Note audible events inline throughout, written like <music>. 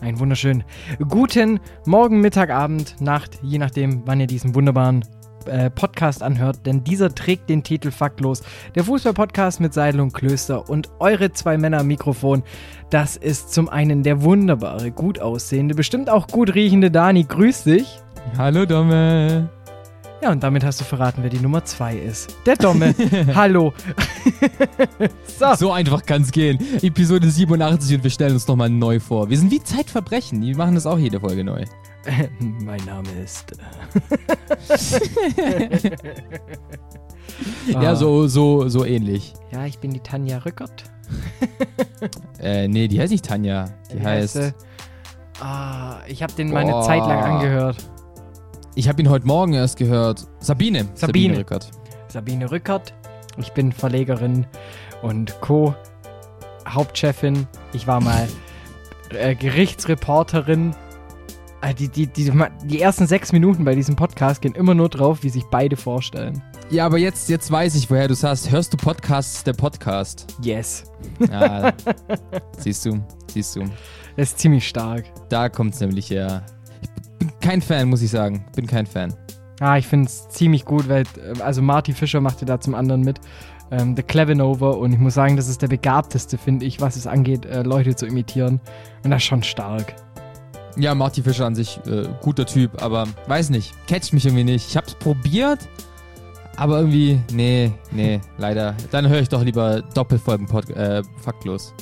einen wunderschönen guten Morgen, Mittag, Abend, Nacht, je nachdem, wann ihr diesen wunderbaren äh, Podcast anhört, denn dieser trägt den Titel Faktlos. Der Fußball-Podcast mit Seidel und Klöster und eure zwei Männer am Mikrofon. Das ist zum einen der wunderbare, gut aussehende, bestimmt auch gut riechende Dani. Grüß dich. Hallo Domme. Ja, und damit hast du verraten, wer die Nummer zwei ist. Der Domme. <laughs> Hallo. <laughs> so. so einfach kann es gehen. Episode 87 und wir stellen uns nochmal neu vor. Wir sind wie Zeitverbrechen. Die machen das auch jede Folge neu. <laughs> mein Name ist. ja, so, so, so ähnlich. Ja, ich bin die Tanja Rückert. äh, nee, die heißt nicht Tanja. Die, die heißt. heißt ah, ich habe den Boah. meine Zeit lang angehört. Ich habe ihn heute Morgen erst gehört. Sabine. Sabine. Sabine Rückert. Sabine Rückert. Ich bin Verlegerin und Co-Hauptchefin. Ich war mal <laughs> äh, Gerichtsreporterin Ah, die, die, die, die ersten sechs Minuten bei diesem Podcast gehen immer nur drauf, wie sich beide vorstellen. Ja, aber jetzt, jetzt weiß ich, woher du sagst. Hörst du Podcasts, der Podcast? Yes. Ja, <laughs> siehst du, siehst du. Das ist ziemlich stark. Da kommt es nämlich her. Ich bin kein Fan, muss ich sagen. Bin kein Fan. Ah, ich finde es ziemlich gut, weil, äh, also Marty Fischer machte da zum anderen mit. Ähm, The Clevenover und ich muss sagen, das ist der begabteste, finde ich, was es angeht, äh, Leute zu imitieren. Und das ist schon stark. Ja, Marty Fischer an sich, äh, guter Typ, aber weiß nicht, catcht mich irgendwie nicht. Ich hab's probiert, aber irgendwie, nee, nee, <laughs> leider. Dann höre ich doch lieber Doppelfolgen äh, faktlos.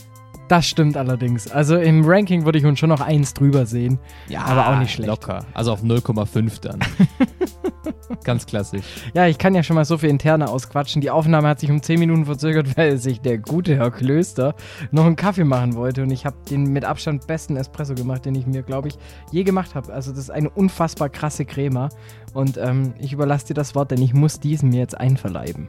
Das stimmt allerdings. Also im Ranking würde ich uns schon noch eins drüber sehen. Ja, aber auch nicht schlecht. Locker. Also auf 0,5 dann. <laughs> Ganz klassisch. Ja, ich kann ja schon mal so viel interne ausquatschen. Die Aufnahme hat sich um 10 Minuten verzögert, weil sich der gute Herr Klöster noch einen Kaffee machen wollte. Und ich habe den mit Abstand besten Espresso gemacht, den ich mir, glaube ich, je gemacht habe. Also das ist eine unfassbar krasse Crema. Und ähm, ich überlasse dir das Wort, denn ich muss diesen mir jetzt einverleiben.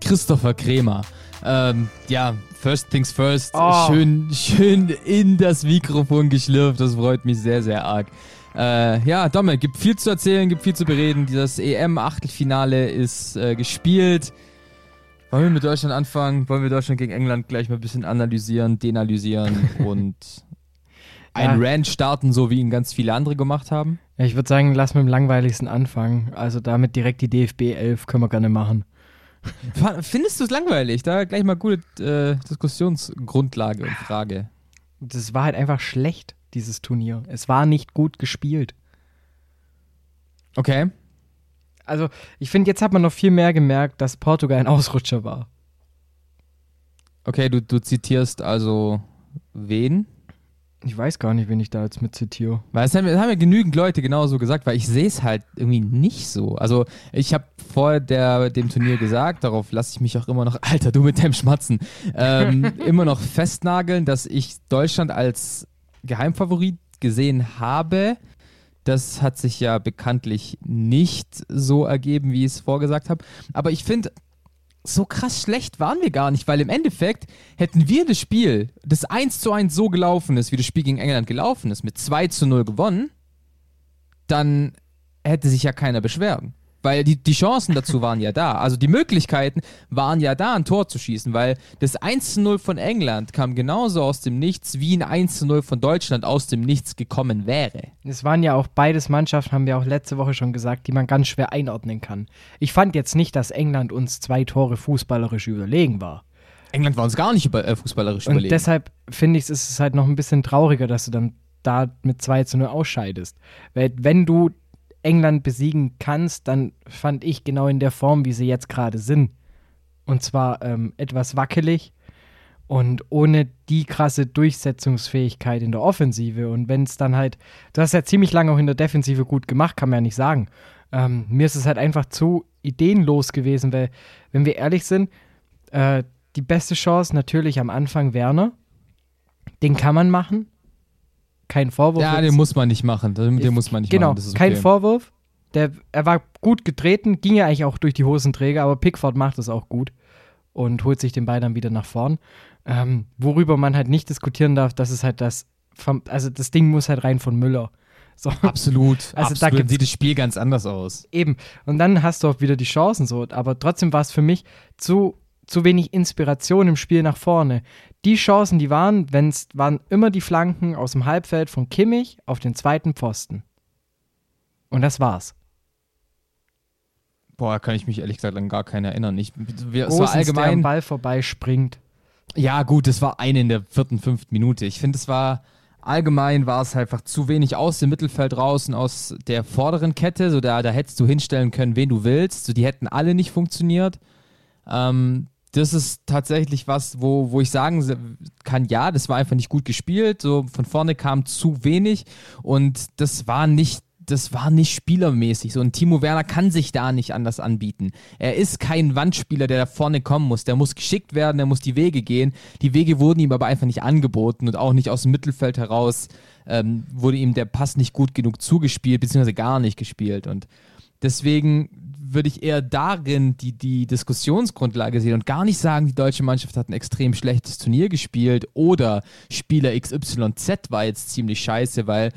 Christopher Kremer. Ähm, ja, first things first. Oh. Schön, schön in das Mikrofon geschlürft. Das freut mich sehr, sehr arg. Äh, ja, Domme, gibt viel zu erzählen, gibt viel zu bereden. Das EM-Achtelfinale ist äh, gespielt. Wollen wir mit Deutschland anfangen? Wollen wir Deutschland gegen England gleich mal ein bisschen analysieren, denalysieren <laughs> und ein ja. Rant starten, so wie ihn ganz viele andere gemacht haben? Ja, ich würde sagen, lass mit dem langweiligsten anfangen. Also damit direkt die DFB 11 können wir gerne machen. Findest du es langweilig? Da gleich mal gute äh, Diskussionsgrundlage und Frage. Das war halt einfach schlecht, dieses Turnier. Es war nicht gut gespielt. Okay. Also, ich finde, jetzt hat man noch viel mehr gemerkt, dass Portugal ein Ausrutscher war. Okay, du, du zitierst also wen? Ich weiß gar nicht, wen ich da jetzt mit zitiere. Weil es haben, haben ja genügend Leute genauso gesagt, weil ich sehe es halt irgendwie nicht so. Also ich habe vor der, dem Turnier gesagt, darauf lasse ich mich auch immer noch, <laughs> Alter, du mit deinem Schmatzen, ähm, <laughs> immer noch festnageln, dass ich Deutschland als Geheimfavorit gesehen habe. Das hat sich ja bekanntlich nicht so ergeben, wie ich es vorgesagt habe. Aber ich finde, so krass schlecht waren wir gar nicht, weil im Endeffekt hätten wir das Spiel, das 1 zu 1 so gelaufen ist, wie das Spiel gegen England gelaufen ist, mit 2 zu 0 gewonnen, dann hätte sich ja keiner beschweren. Weil die, die Chancen dazu waren ja da. Also die Möglichkeiten waren ja da, ein Tor zu schießen, weil das 1-0 von England kam genauso aus dem Nichts, wie ein 1-0 von Deutschland aus dem Nichts gekommen wäre. Es waren ja auch beides Mannschaften, haben wir auch letzte Woche schon gesagt, die man ganz schwer einordnen kann. Ich fand jetzt nicht, dass England uns zwei Tore fußballerisch überlegen war. England war uns gar nicht über, äh, fußballerisch Und überlegen. deshalb finde ich, ist es halt noch ein bisschen trauriger, dass du dann da mit 2 zu 0 ausscheidest. Weil wenn du England besiegen kannst, dann fand ich genau in der Form, wie sie jetzt gerade sind. Und zwar ähm, etwas wackelig und ohne die krasse Durchsetzungsfähigkeit in der Offensive. Und wenn es dann halt, du hast ja ziemlich lange auch in der Defensive gut gemacht, kann man ja nicht sagen. Ähm, mir ist es halt einfach zu ideenlos gewesen, weil, wenn wir ehrlich sind, äh, die beste Chance natürlich am Anfang Werner. Den kann man machen kein Vorwurf. Ja, den muss man nicht machen. Den, den muss man nicht genau, machen. Genau, okay. kein Vorwurf. der, er war gut getreten, ging ja eigentlich auch durch die Hosenträger, aber Pickford macht es auch gut und holt sich den Ball dann wieder nach vorn. Ähm, worüber man halt nicht diskutieren darf, das ist halt das, vom, also das Ding muss halt rein von Müller. <laughs> So. Absolut. Also absolut. da sieht das Spiel ganz anders aus. Eben. Und dann hast du auch wieder die Chancen so. Aber trotzdem war es für mich zu, zu wenig Inspiration im Spiel nach vorne. Die Chancen, die waren, wenn es waren immer die Flanken aus dem Halbfeld von Kimmich auf den zweiten Pfosten. Und das war's. Boah, kann ich mich ehrlich gesagt an gar keinen erinnern. Ich, wir, es war der am allgemein. Ball vorbei springt. Ja, gut, das war eine in der vierten, fünften Minute. Ich finde, es war allgemein war es einfach zu wenig aus dem Mittelfeld raus und aus der vorderen Kette. So da, da hättest du hinstellen können, wen du willst. So, die hätten alle nicht funktioniert. Ähm, das ist tatsächlich was, wo, wo ich sagen kann, ja, das war einfach nicht gut gespielt. So von vorne kam zu wenig und das war nicht das war nicht spielermäßig. So ein Timo Werner kann sich da nicht anders anbieten. Er ist kein Wandspieler, der da vorne kommen muss. Der muss geschickt werden, der muss die Wege gehen. Die Wege wurden ihm aber einfach nicht angeboten und auch nicht aus dem Mittelfeld heraus ähm, wurde ihm der Pass nicht gut genug zugespielt, beziehungsweise gar nicht gespielt. Und deswegen würde ich eher darin die, die Diskussionsgrundlage sehen und gar nicht sagen, die deutsche Mannschaft hat ein extrem schlechtes Turnier gespielt oder Spieler XYZ war jetzt ziemlich scheiße, weil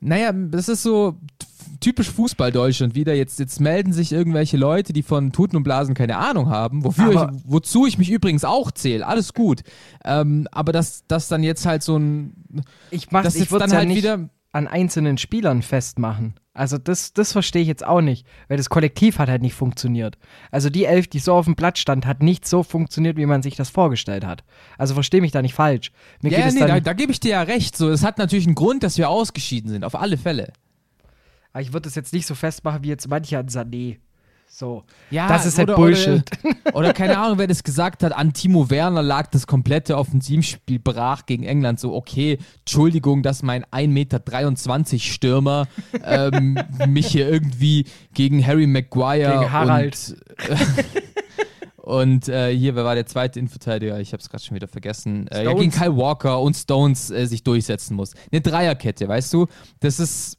naja, das ist so typisch Fußball-Deutschland wieder. Jetzt, jetzt melden sich irgendwelche Leute, die von Tuten und Blasen keine Ahnung haben, wofür ich, wozu ich mich übrigens auch zähle. Alles gut. Ähm, aber dass das dann jetzt halt so ein. Ich, mach's- Das ich dann ja halt nicht wieder. An einzelnen Spielern festmachen. Also das, das verstehe ich jetzt auch nicht, weil das Kollektiv hat halt nicht funktioniert. Also die Elf, die so auf dem Blatt stand, hat nicht so funktioniert, wie man sich das vorgestellt hat. Also verstehe mich da nicht falsch. Mir Ja, geht es nee, da, da gebe ich dir ja recht. So, es hat natürlich einen Grund, dass wir ausgeschieden sind, auf alle Fälle. aber ich würde das jetzt nicht so festmachen wie jetzt manche an Sané. So. Ja, das ist halt oder- Bullshit. Oder, <laughs> oder keine Ahnung, wer das gesagt hat, an Timo Werner lag das komplette Offensivspiel brach gegen England. So, okay, Entschuldigung, dass mein 1,23 Meter Stürmer ähm, <laughs> mich hier irgendwie gegen Harry Maguire Gegen Harald. und, <laughs> und äh, hier, wer war der zweite Innenverteidiger? Ich habe es gerade schon wieder vergessen. Äh, ja, gegen Kyle Walker und Stones äh, sich durchsetzen muss. Eine Dreierkette, weißt du? Das ist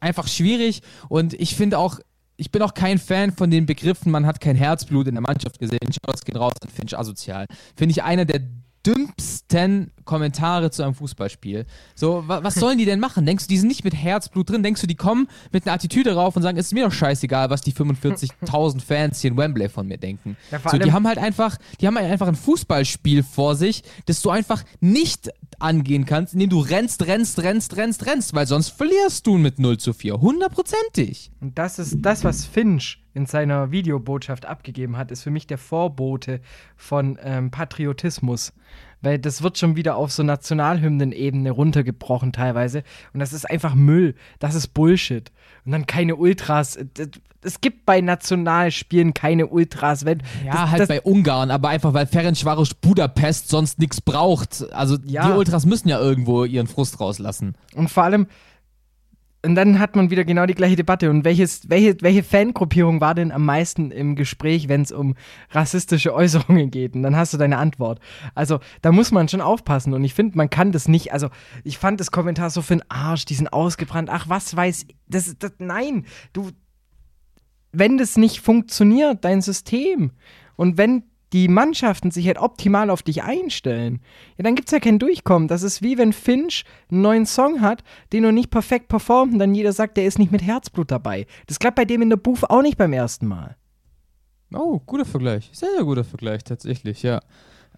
einfach schwierig und ich finde auch, ich bin auch kein Fan von den Begriffen, man hat kein Herzblut in der Mannschaft gesehen. Shoutouts gehen raus an Finch asozial. Finde ich einer der dümmsten Kommentare zu einem Fußballspiel. So, wa was sollen die denn machen? Denkst du, die sind nicht mit Herzblut drin? Denkst du, die kommen mit einer Attitüde rauf und sagen, es ist mir doch scheißegal, was die 45.000 Fans hier in Wembley von mir denken? Ja, so, die haben halt einfach, die haben halt einfach ein Fußballspiel vor sich, das du einfach nicht angehen kannst, indem du rennst, rennst, rennst, rennst, rennst, weil sonst verlierst du mit 0 zu 4. Hundertprozentig. Und das ist das, was Finch in seiner Videobotschaft abgegeben hat, ist für mich der Vorbote von ähm, Patriotismus. Weil das wird schon wieder auf so Nationalhymnen-Ebene runtergebrochen teilweise. Und das ist einfach Müll. Das ist Bullshit. Und dann keine Ultras. Es gibt bei Nationalspielen keine Ultras. Wenn, Ja, das, halt das, bei Ungarn, aber einfach weil Ferencvaros Budapest sonst nichts braucht. Also Ja. die Ultras müssen ja irgendwo ihren Frust rauslassen. Und vor allem, und dann hat man wieder genau die gleiche Debatte. Und welches, welche, welche Fangruppierung war denn am meisten im Gespräch, wenn es um rassistische Äußerungen geht? Und dann hast du deine Antwort. Also, da muss man schon aufpassen. Und ich finde, man kann das nicht. Also, ich fand das Kommentar so für den Arsch, die sind ausgebrannt. Ach, was weiß ich. Das, das, nein, du. Wenn das nicht funktioniert, dein System, und wenn die Mannschaften sich halt optimal auf dich einstellen, ja, dann gibt es ja kein Durchkommen. Das ist wie wenn Finch einen neuen Song hat, den er nicht perfekt performt und dann jeder sagt, der ist nicht mit Herzblut dabei. Das klappt bei dem in der Booth auch nicht beim ersten Mal. Oh, guter Vergleich. Sehr, sehr guter Vergleich, tatsächlich, ja.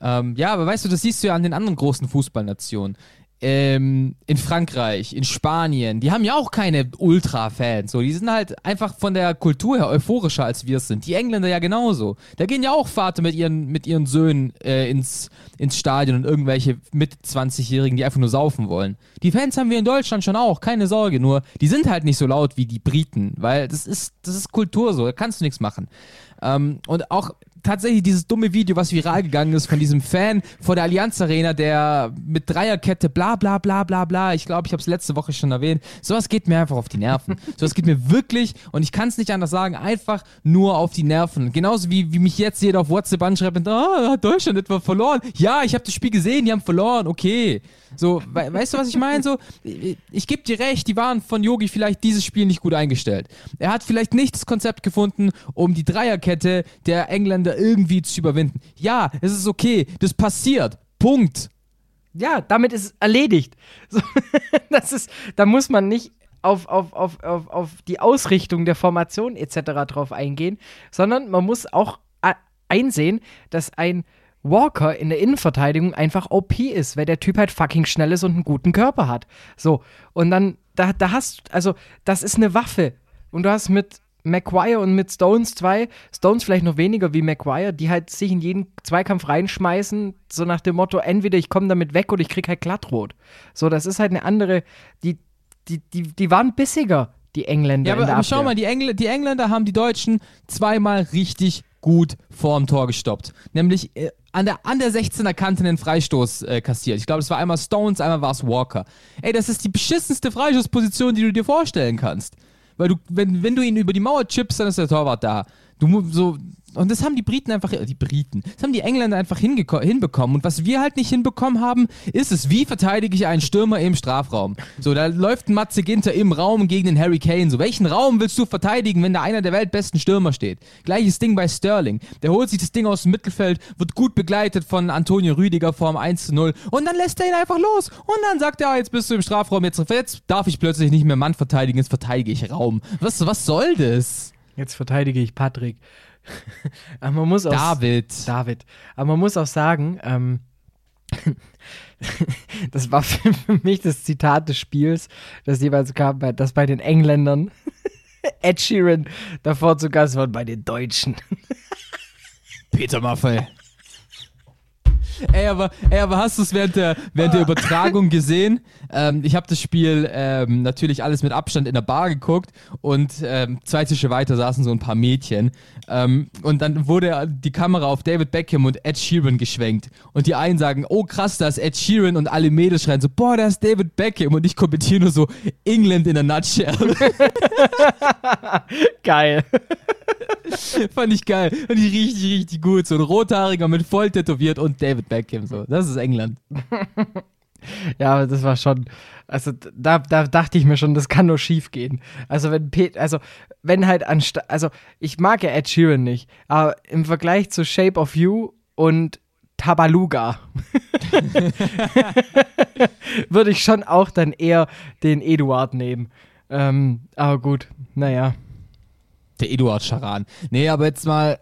Ähm, ja, aber weißt du, das siehst du ja an den anderen großen Fußballnationen. Ähm, in Frankreich, in Spanien, die haben ja auch keine Ultra-Fans. So, die sind halt einfach von der Kultur her euphorischer als wir es sind. Die Engländer ja genauso. Da gehen ja auch Vater mit ihren, mit ihren Söhnen äh, ins, ins Stadion und irgendwelche mit 20-Jährigen, die einfach nur saufen wollen. Die Fans haben wir in Deutschland schon auch, keine Sorge. Nur, die sind halt nicht so laut wie die Briten, weil das ist, das ist Kultur so, da kannst du nichts machen. Ähm, und auch tatsächlich dieses dumme Video, was viral gegangen ist von diesem Fan vor der Allianz Arena, der mit Dreierkette bla bla bla bla bla, ich glaube, ich habe es letzte Woche schon erwähnt, sowas geht mir einfach auf die Nerven. <laughs> sowas geht mir wirklich, und ich kann es nicht anders sagen, einfach nur auf die Nerven. Genauso wie, wie mich jetzt jeder auf WhatsApp anschreibt und, ah, hat Deutschland etwa verloren? Ja, ich habe das Spiel gesehen, die haben verloren, okay. So, we weißt du, was ich meine? So, ich, ich gebe dir recht, die waren von Yogi vielleicht dieses Spiel nicht gut eingestellt. Er hat vielleicht nicht das Konzept gefunden, um die Dreierkette der Engländer irgendwie zu überwinden. Ja, es ist okay, das passiert. Punkt. Ja, damit ist es erledigt. <laughs> Das ist, da muss man nicht auf, auf, auf, auf, auf die Ausrichtung der Formation etc. drauf eingehen, sondern man muss auch einsehen, dass ein Walker in der Innenverteidigung einfach OP ist, weil der Typ halt fucking schnell ist und einen guten Körper hat. So, und dann, da, da hast, also, das ist eine Waffe. Und du hast mit Maguire und mit Stones zwei, Stones vielleicht noch weniger wie Maguire, die halt sich in jeden Zweikampf reinschmeißen, so nach dem Motto, entweder ich komme damit weg oder ich krieg halt glattrot. So, das ist halt eine andere, die, die, die, die waren bissiger, die Engländer. Ja, aber, aber schau mal, die, Engl die Engländer haben die Deutschen zweimal richtig gut vorm Tor gestoppt. Nämlich äh, an der, an der 16er Kante einen Freistoß äh, kassiert. Ich glaube, es war einmal Stones, einmal war es Walker. Ey, das ist die beschissenste Freistoßposition, die du dir vorstellen kannst. Weil du, wenn, wenn du ihn über die Mauer chippst, dann ist der Torwart da. Du so. Und das haben die Briten einfach, die Briten, das haben die Engländer einfach hinbekommen. Und was wir halt nicht hinbekommen haben, ist es, wie verteidige ich einen Stürmer im Strafraum? So, da läuft ein Matze Ginter im Raum gegen den Harry Kane. So, welchen Raum willst du verteidigen, wenn da einer der weltbesten Stürmer steht? Gleiches Ding bei Sterling. Der holt sich das Ding aus dem Mittelfeld, wird gut begleitet von Antonio Rüdiger vorm 1 zu 0 und dann lässt er ihn einfach los. Und dann sagt er, ah, jetzt bist du im Strafraum, jetzt, jetzt darf ich plötzlich nicht mehr Mann verteidigen, jetzt verteidige ich Raum. Was, was soll das? Jetzt verteidige ich Patrick. <laughs> Aber man muss auch. David. David. Aber man muss auch sagen, ähm, <laughs> das war für mich das Zitat des Spiels, das jeweils kam, bei- das bei den Engländern <laughs> Ed Sheeran davor zu Gast war bei den Deutschen. Peter Maffei. Ey, aber, ey, aber hast du es während der, während der Übertragung gesehen? Ähm, ich habe das Spiel ähm, natürlich alles mit Abstand in der Bar geguckt und ähm, zwei Tische weiter saßen so ein paar Mädchen. Ähm, und dann wurde die Kamera auf David Beckham und Ed Sheeran geschwenkt. Und die einen sagen, oh krass, da ist Ed Sheeran und alle Mädels schreien so, boah, da ist David Beckham. Und ich kommentiere nur so, England in a nutshell. <laughs> Geil. Fand ich geil. Fand ich richtig, richtig gut. So ein Rothaariger mit voll tätowiert und David Beckham. So. Das ist England. Ja, aber das war schon, also da, da dachte ich mir schon, das kann nur schief gehen. Also wenn Pet, also wenn halt anstatt, also ich mag ja Ed Sheeran nicht, aber im Vergleich zu Shape of You und Tabaluga <laughs> würde ich schon auch dann eher den Eduard nehmen. Ähm, aber gut, naja. Der Eduard Charan. Nee, aber jetzt mal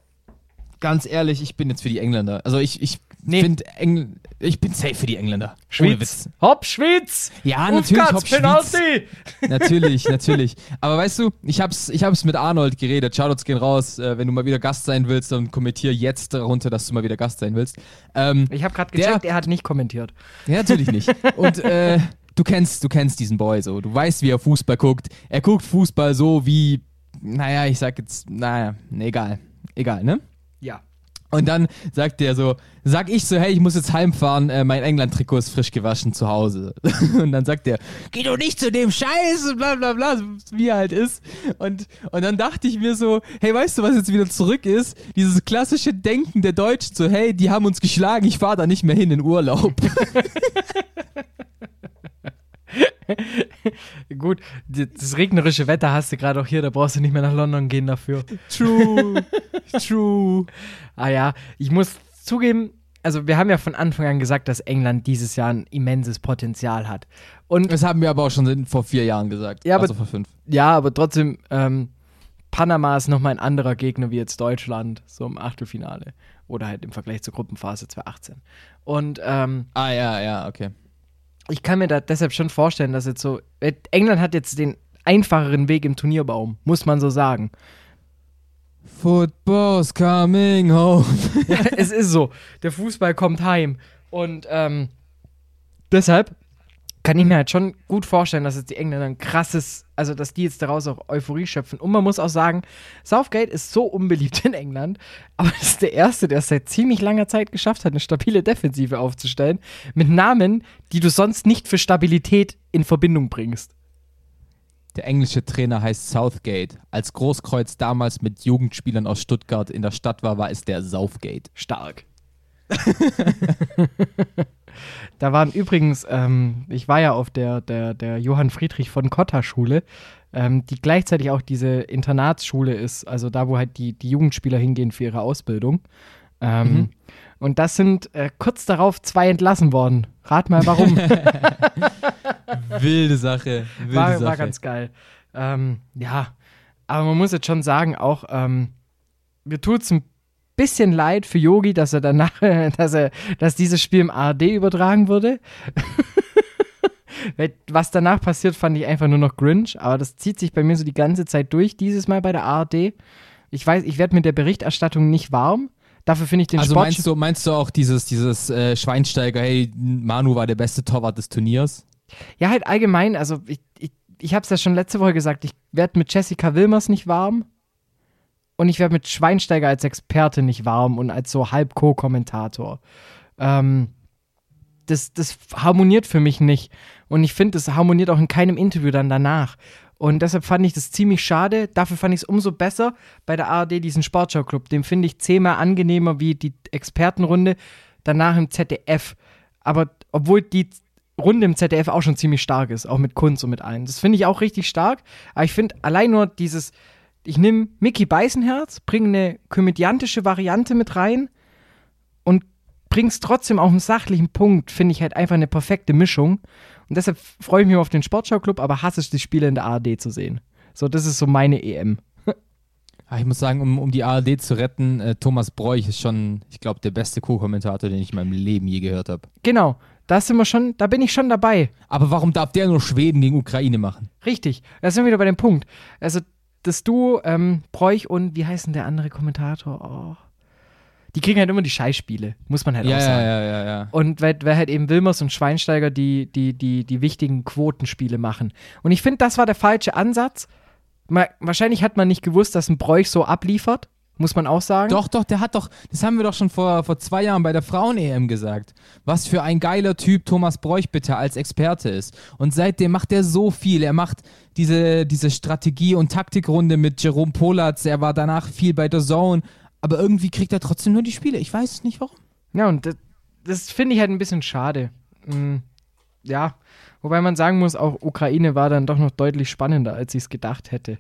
ganz ehrlich, ich bin jetzt für die Engländer. Also ich, ich Nee. finde Engl ich bin safe für die Engländer. Schwitz. Witz. Hopp, Schwitz! Ja, natürlich. Hopp. Penalty! <laughs> Natürlich, natürlich. Aber weißt du, ich hab's, ich hab's mit Arnold geredet. Shoutouts gehen raus. Äh, wenn du mal wieder Gast sein willst, dann kommentier jetzt darunter, dass du mal wieder Gast sein willst. Ähm, Ich habe gerade Der- gecheckt, er hat nicht kommentiert. Ja, natürlich nicht. Und äh, du kennst, du kennst diesen Boy so. Du weißt, wie er Fußball guckt. Er guckt Fußball so wie, naja, ich sag jetzt, naja, egal. Egal, ne? Ja. Und dann sagt der so, sag ich so, hey, ich muss jetzt heimfahren, äh, mein England-Trikot ist frisch gewaschen zu Hause. <laughs> Und dann sagt der, geh doch nicht zu dem Scheiß und bla bla bla, wie er halt ist. Und, und dann dachte ich mir so, hey, weißt du, was jetzt wieder zurück ist? Dieses klassische Denken der Deutschen, so, hey, die haben uns geschlagen, ich fahr da nicht mehr hin in Urlaub. <laughs> <laughs> <laughs> Gut, das regnerische Wetter hast du gerade auch hier, da brauchst du nicht mehr nach London gehen dafür. True, <laughs> true. Ah ja, ich muss zugeben, also wir haben ja von Anfang an gesagt, dass England dieses Jahr ein immenses Potenzial hat. Und Das haben wir aber auch schon vor vier Jahren gesagt. Ja, aber- also vor fünf. ja, aber trotzdem, ähm, Panama ist nochmal ein anderer Gegner wie jetzt Deutschland, so im Achtelfinale. Oder halt im Vergleich zur Gruppenphase 2018. Und ähm, Ah, ja, ja, okay. Ich kann mir da deshalb schon vorstellen, dass jetzt so. äh, England hat jetzt den einfacheren Weg im Turnierbaum, muss man so sagen. Football's coming home. <laughs> <laughs> Ja, es ist so. Der Fußball kommt heim. Und ähm, deshalb kann ich mir halt schon gut vorstellen, dass jetzt die Engländer ein krasses, also dass die jetzt daraus auch Euphorie schöpfen. Und man muss auch sagen, Southgate ist so unbeliebt in England, aber das ist der Erste, der es seit ziemlich langer Zeit geschafft hat, eine stabile Defensive aufzustellen, mit Namen, die du sonst nicht für Stabilität in Verbindung bringst. Der englische Trainer heißt Southgate. Als Großkreuz damals mit Jugendspielern aus Stuttgart in der Stadt war, war es der Southgate. Stark. <laughs> da waren übrigens, ähm, ich war ja auf der, der, der Johann Friedrich von Cotta Schule, ähm, die gleichzeitig auch diese Internatsschule ist, also da, wo halt die, die Jugendspieler hingehen für ihre Ausbildung. Ähm, mhm. Und das sind äh, kurz darauf zwei entlassen worden. Rat mal warum. <laughs> wilde Sache. Wilde war, Sache. war ganz geil. Ähm, ja, aber man muss jetzt schon sagen, auch ähm, mir tut es ein bisschen leid für Yogi, dass er danach, <laughs> dass er, dass dieses Spiel im ARD übertragen wurde. <laughs> Was danach passiert, fand ich einfach nur noch Grinch, aber das zieht sich bei mir so die ganze Zeit durch, dieses Mal bei der ARD. Ich weiß, ich werde mit der Berichterstattung nicht warm. Dafür finde ich den also Sport. meinst du, meinst du auch dieses, dieses äh, Schweinsteiger, hey, Manu war der beste Torwart des Turniers? Ja, halt allgemein, also ich, ich, ich habe es ja schon letzte Woche gesagt, ich werde mit Jessica Wilmers nicht warm und ich werde mit Schweinsteiger als Experte nicht warm und als so halb Co-Kommentator. Ähm, das, das harmoniert für mich nicht. Und ich finde, das harmoniert auch in keinem Interview dann danach. Und deshalb fand ich das ziemlich schade. Dafür fand ich es umso besser bei der ARD, diesen Sportschau-Club. Den finde ich zehnmal angenehmer wie die Expertenrunde danach im ZDF. Aber obwohl die Runde im ZDF auch schon ziemlich stark ist, auch mit Kunst und mit allen. Das finde ich auch richtig stark. Aber ich finde allein nur dieses, ich nehme Mickey Beißenherz, bringe eine komödiantische Variante mit rein und bringe es trotzdem auf einen sachlichen Punkt, finde ich halt einfach eine perfekte Mischung. Und deshalb freue ich mich auf den Sportschau-Club, aber hasse es, die Spiele in der ARD zu sehen. So, das ist so meine EM. Ah, ich muss sagen, um, um die ARD zu retten, äh, Thomas Bräuch ist schon, ich glaube, der beste Co-Kommentator, den ich in meinem Leben je gehört habe. Genau, da sind wir schon, da bin ich schon dabei. Aber warum darf der nur Schweden gegen Ukraine machen? Richtig, da sind wir wieder bei dem Punkt. Also, das Duo ähm, Bräuch und wie heißt denn der andere Kommentator? Oh. Die kriegen halt immer die Scheißspiele, muss man halt Ja, auch ja, sagen. ja, ja, ja. Und weil, weil halt eben Wilmers und Schweinsteiger die, die, die, die wichtigen Quotenspiele machen. Und ich finde, das war der falsche Ansatz. Ma- Wahrscheinlich hat man nicht gewusst, dass ein Bräuch so abliefert, muss man auch sagen. Doch, doch, der hat doch, das haben wir doch schon vor, vor zwei Jahren bei der Frauen-EM gesagt. Was für ein geiler Typ Thomas Bräuch bitte als Experte ist. Und seitdem macht er so viel. Er macht diese, diese Strategie- und Taktikrunde mit Jerome Polatz. Er war danach viel bei der Zone. Aber irgendwie kriegt er trotzdem nur die Spiele. Ich weiß nicht warum. Ja, und das, das finde ich halt ein bisschen schade. Mm, ja, wobei man sagen muss, auch Ukraine war dann doch noch deutlich spannender, als ich es gedacht hätte.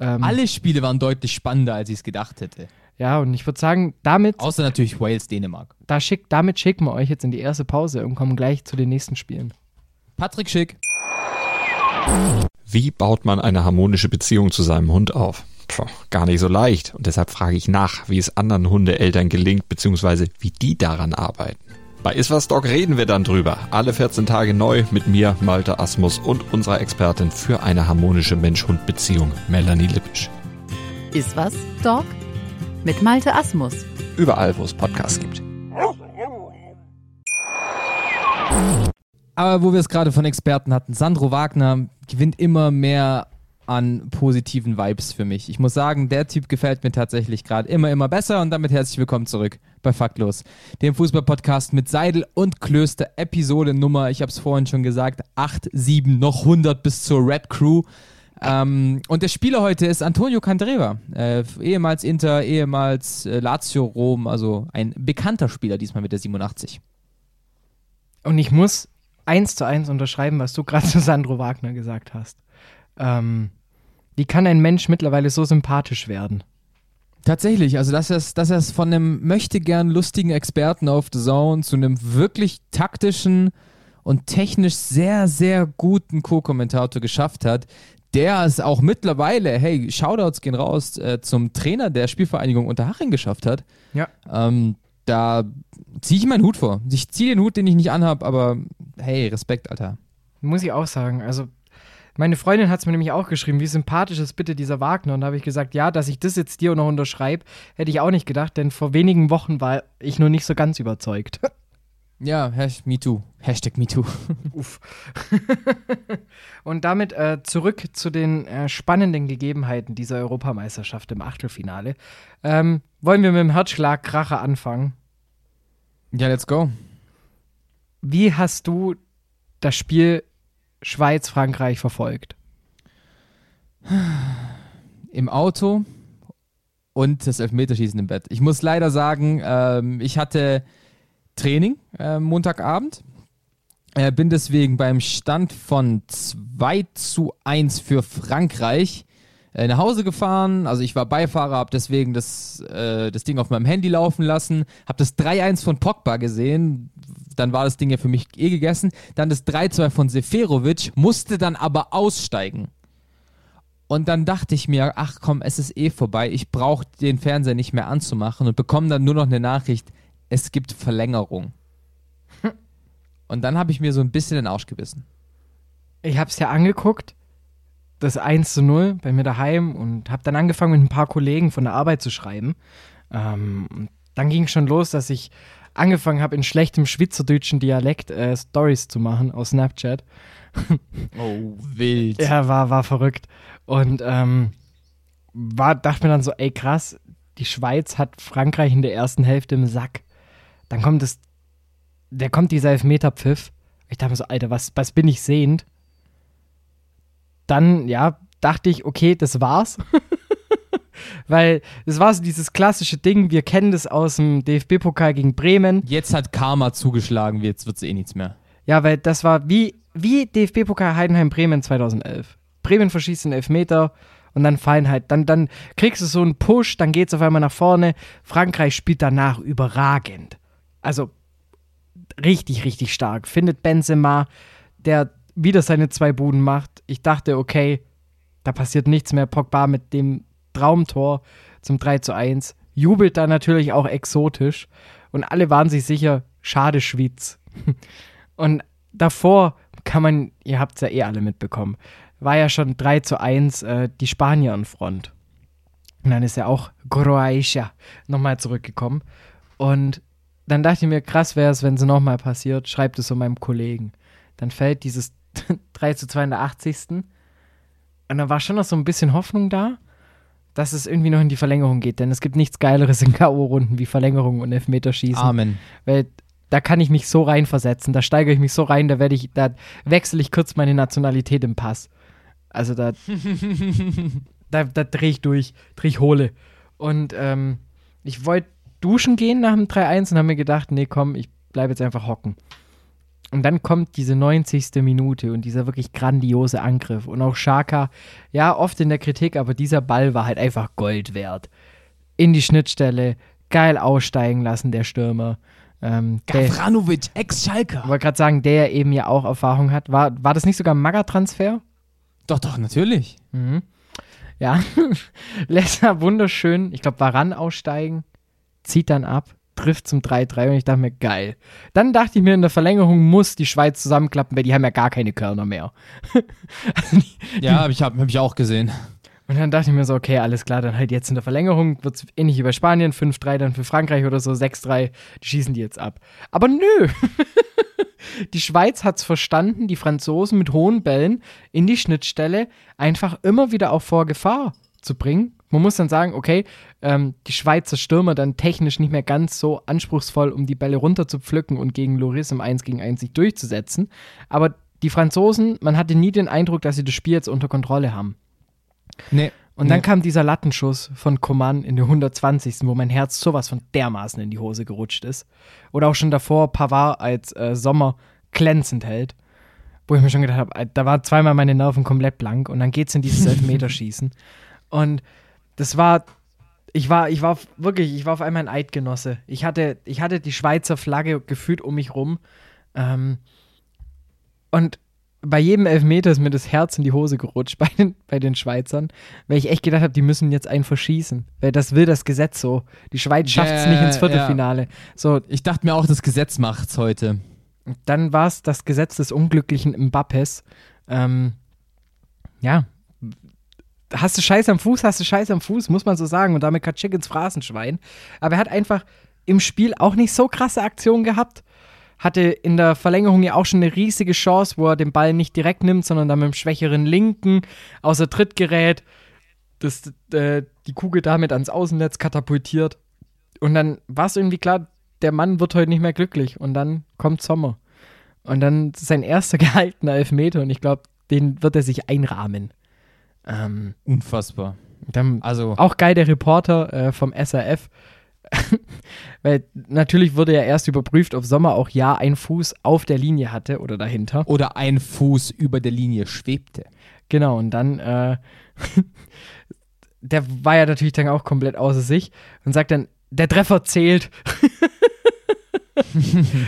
Ähm, Alle Spiele waren deutlich spannender, als ich es gedacht hätte. Ja, und ich würde sagen, damit, Außer natürlich Wales, Dänemark. da schick, damit schicken wir euch jetzt in die erste Pause und kommen gleich zu den nächsten Spielen. Patrick Schick. Wie baut man eine harmonische Beziehung zu seinem Hund auf? Puh, gar nicht so leicht. Und deshalb frage ich nach, wie es anderen Hundeeltern gelingt, beziehungsweise wie die daran arbeiten. Bei Iswas Dog reden wir dann drüber. Alle 14 Tage neu mit mir, Malte Asmus und unserer Expertin für eine harmonische Mensch-Hund-Beziehung, Melanie Lippisch. Ist was, Dog? Mit Malte Asmus. Überall, wo es Podcasts gibt. Aber wo wir es gerade von Experten hatten, Sandro Wagner gewinnt immer mehr an positiven Vibes für mich. Ich muss sagen, der Typ gefällt mir tatsächlich gerade immer, immer besser und damit herzlich willkommen zurück bei Faktlos, dem Fußballpodcast mit Seidel und Klöster, Episode Nummer, ich habe es vorhin schon gesagt, 8, 7, noch 100 bis zur Red Crew. Ähm, und der Spieler heute ist Antonio Candreva, äh, ehemals Inter, ehemals äh, Lazio Rom, also ein bekannter Spieler diesmal mit der 87. Und ich muss eins zu eins unterschreiben, was du gerade zu Sandro Wagner gesagt hast. Ähm, wie kann ein Mensch mittlerweile so sympathisch werden? Tatsächlich, also dass er es dass er's von einem möchte gern lustigen Experten auf The Zone zu einem wirklich taktischen und technisch sehr, sehr guten Co-Kommentator geschafft hat, der es auch mittlerweile, hey, Shoutouts gehen raus, äh, zum Trainer der Spielvereinigung Unterhaching geschafft hat. Ja. Ähm, da ziehe ich meinen Hut vor. Ich ziehe den Hut, den ich nicht anhab, aber hey, Respekt, Alter. Muss ich auch sagen. Also, meine Freundin hat es mir nämlich auch geschrieben, wie sympathisch ist bitte dieser Wagner. Und da habe ich gesagt, ja, dass ich das jetzt dir noch unterschreibe, hätte ich auch nicht gedacht, denn vor wenigen Wochen war ich nur nicht so ganz überzeugt. <laughs> Ja, Hashtag MeToo. Hashtag MeToo. <laughs> Uff. <laughs> Und damit äh, zurück zu den äh, spannenden Gegebenheiten dieser Europameisterschaft im Achtelfinale. Ähm, wollen wir mit dem Herzschlag Kracher anfangen? Ja, let's go. Wie hast du das Spiel Schweiz-Frankreich verfolgt? <sighs> Im Auto und das Elfmeterschießen im Bett. Ich muss leider sagen, ähm, ich hatte Training äh, Montagabend. Äh, bin deswegen beim Stand von 2 zu 1 für Frankreich äh, nach Hause gefahren. Also ich war Beifahrer, habe deswegen das, äh, das Ding auf meinem Handy laufen lassen, habe das 3-1 von Pogba gesehen. Dann war das Ding ja für mich eh gegessen. Dann das 3-2 von Seferovic, musste dann aber aussteigen. Und dann dachte ich mir, ach komm, es ist eh vorbei, ich brauche den Fernseher nicht mehr anzumachen und bekomme dann nur noch eine Nachricht, es gibt Verlängerung. Und dann habe ich mir so ein bisschen den Arsch gebissen. Ich habe es ja angeguckt, das 1 zu 0 bei mir daheim und habe dann angefangen mit ein paar Kollegen von der Arbeit zu schreiben. Ähm, dann ging schon los, dass ich angefangen habe, in schlechtem schweizerdeutschen Dialekt äh, Stories zu machen aus Snapchat. Oh, wild. Ja, war, war verrückt. Und ähm, war, dachte mir dann so, ey krass, die Schweiz hat Frankreich in der ersten Hälfte im Sack. Dann kommt es, der kommt dieser Elfmeterpfiff. Ich dachte mir so, Alter, was, was bin ich sehend? Dann, ja, dachte ich, okay, das war's. <laughs> Weil es war so dieses klassische Ding, wir kennen das aus dem DFB-Pokal gegen Bremen. Jetzt hat Karma zugeschlagen, jetzt wird es eh nichts mehr. Ja, weil das war wie, wie DFB-Pokal Heidenheim-Bremen 2011. Bremen verschießt den Elfmeter und dann fallen halt, dann, dann kriegst du so einen Push, dann geht's auf einmal nach vorne. Frankreich spielt danach überragend. Also richtig, richtig stark. Findet Benzema, der wieder seine zwei Buden macht. Ich dachte, okay, da passiert nichts mehr. Pogba mit dem Traumtor zum 3 zu 1. Jubelt da natürlich auch exotisch. Und alle waren sich sicher, schade Schwyz. <laughs> Und davor kann man, ihr habt es ja eh alle mitbekommen, war ja schon 3 zu 1 äh, die Spanier an Front. Und dann ist ja auch Croatia nochmal zurückgekommen. Und dann dachte ich mir, krass wäre es, wenn es nochmal passiert, schreibt es so meinem Kollegen. Dann fällt dieses <laughs> 3 zu 2 in der 80. Und da war schon noch so ein bisschen Hoffnung da, dass es irgendwie noch in die Verlängerung geht. Denn es gibt nichts Geileres in K.O.-Runden wie Verlängerung und Elfmeterschießen. Amen. Weil da kann ich mich so reinversetzen, da steigere ich mich so rein, da werde ich, da wechsle ich kurz meine Nationalität im Pass. Also da, <laughs> da, da drehe ich durch, drehe ich hole. Und ähm, ich wollte duschen gehen nach dem 3-1 und habe mir gedacht, nee, komm, ich bleibe jetzt einfach hocken. Und dann kommt diese 90. Minute und dieser wirklich grandiose Angriff. Und auch Schaka, ja, oft in der Kritik, aber dieser Ball war halt einfach Gold wert. In die Schnittstelle, geil aussteigen lassen, der Stürmer. Ähm, Gavranovic, Ex-Schalker. ich wollte gerade sagen, der eben ja auch Erfahrung hat. War, war das nicht sogar ein Maga-Transfer? Doch, doch, natürlich. Mhm. Ja, <laughs> lässt er wunderschön, ich glaube, Varan aussteigen, zieht dann ab, trifft zum 3-3 und ich dachte mir, geil. Dann dachte ich mir, in der Verlängerung muss die Schweiz zusammenklappen, weil die haben ja gar keine Körner mehr. also <laughs> die, Ja, hab ich, hab, hab ich auch gesehen. und dann dachte ich mir so, okay, alles klar, dann halt jetzt in der Verlängerung wird es ähnlich wie bei Spanien, 5-3 dann für Frankreich oder so, 6-3, die schießen die jetzt ab. Aber nö. <laughs> die Schweiz hat es verstanden, die Franzosen mit hohen Bällen in die Schnittstelle einfach immer wieder auch vor Gefahr zu bringen. Man muss dann sagen, okay, ähm, die Schweizer Stürmer dann technisch nicht mehr ganz so anspruchsvoll, um die Bälle runter zu pflücken und gegen Loris im 1 gegen 1 sich durchzusetzen. Aber die Franzosen, man hatte nie den Eindruck, dass sie das Spiel jetzt unter Kontrolle haben. Nee. Und dann Nee. kam dieser Lattenschuss von Coman in der 120. wo mein Herz sowas von dermaßen in die Hose gerutscht ist. Oder auch schon davor Pavard als äh, Sommer glänzend hält. Wo ich mir schon gedacht habe, da war zweimal meine Nerven komplett blank und dann geht's in dieses <laughs> Elfmeterschießen. Und das war, ich war, ich war wirklich, ich war auf einmal ein Eidgenosse. Ich hatte, ich hatte die Schweizer Flagge gefühlt um mich rum. Ähm, und bei jedem Elfmeter ist mir das Herz in die Hose gerutscht bei den, bei den Schweizern, weil ich echt gedacht habe, die müssen jetzt einen verschießen. Weil das will das Gesetz so. Die Schweiz schafft es Ja, nicht ins ja. Viertelfinale. So, Ich dachte mir auch, das Gesetz macht's heute. dann war es das Gesetz des unglücklichen Mbappes. Ähm, ja. Hast du Scheiß am Fuß, hast du Scheiß am Fuß, muss man so sagen. Und damit Katschick ins Phrasenschwein. Aber er hat einfach im Spiel auch nicht so krasse Aktionen gehabt. hatte in der Verlängerung ja auch schon eine riesige Chance, wo er den Ball nicht direkt nimmt, sondern dann mit dem schwächeren Linken außer Tritt gerät, das, äh, die Kugel damit ans Außennetz katapultiert. Und dann war es irgendwie klar, der Mann wird heute nicht mehr glücklich. Und dann kommt Sommer. Und dann sein erster <laughs> gehaltener Elfmeter. Und ich glaube, den wird er sich einrahmen. Ähm, Unfassbar. dann Also, auch geil der Reporter äh, vom SRF. <laughs> Weil natürlich wurde ja erst überprüft, ob Sommer auch ja einen Fuß auf der Linie hatte oder dahinter. oder ein Fuß über der Linie schwebte. Genau, und dann, äh, <laughs> der war ja natürlich dann auch komplett außer sich und sagt dann, der Treffer zählt. <laughs>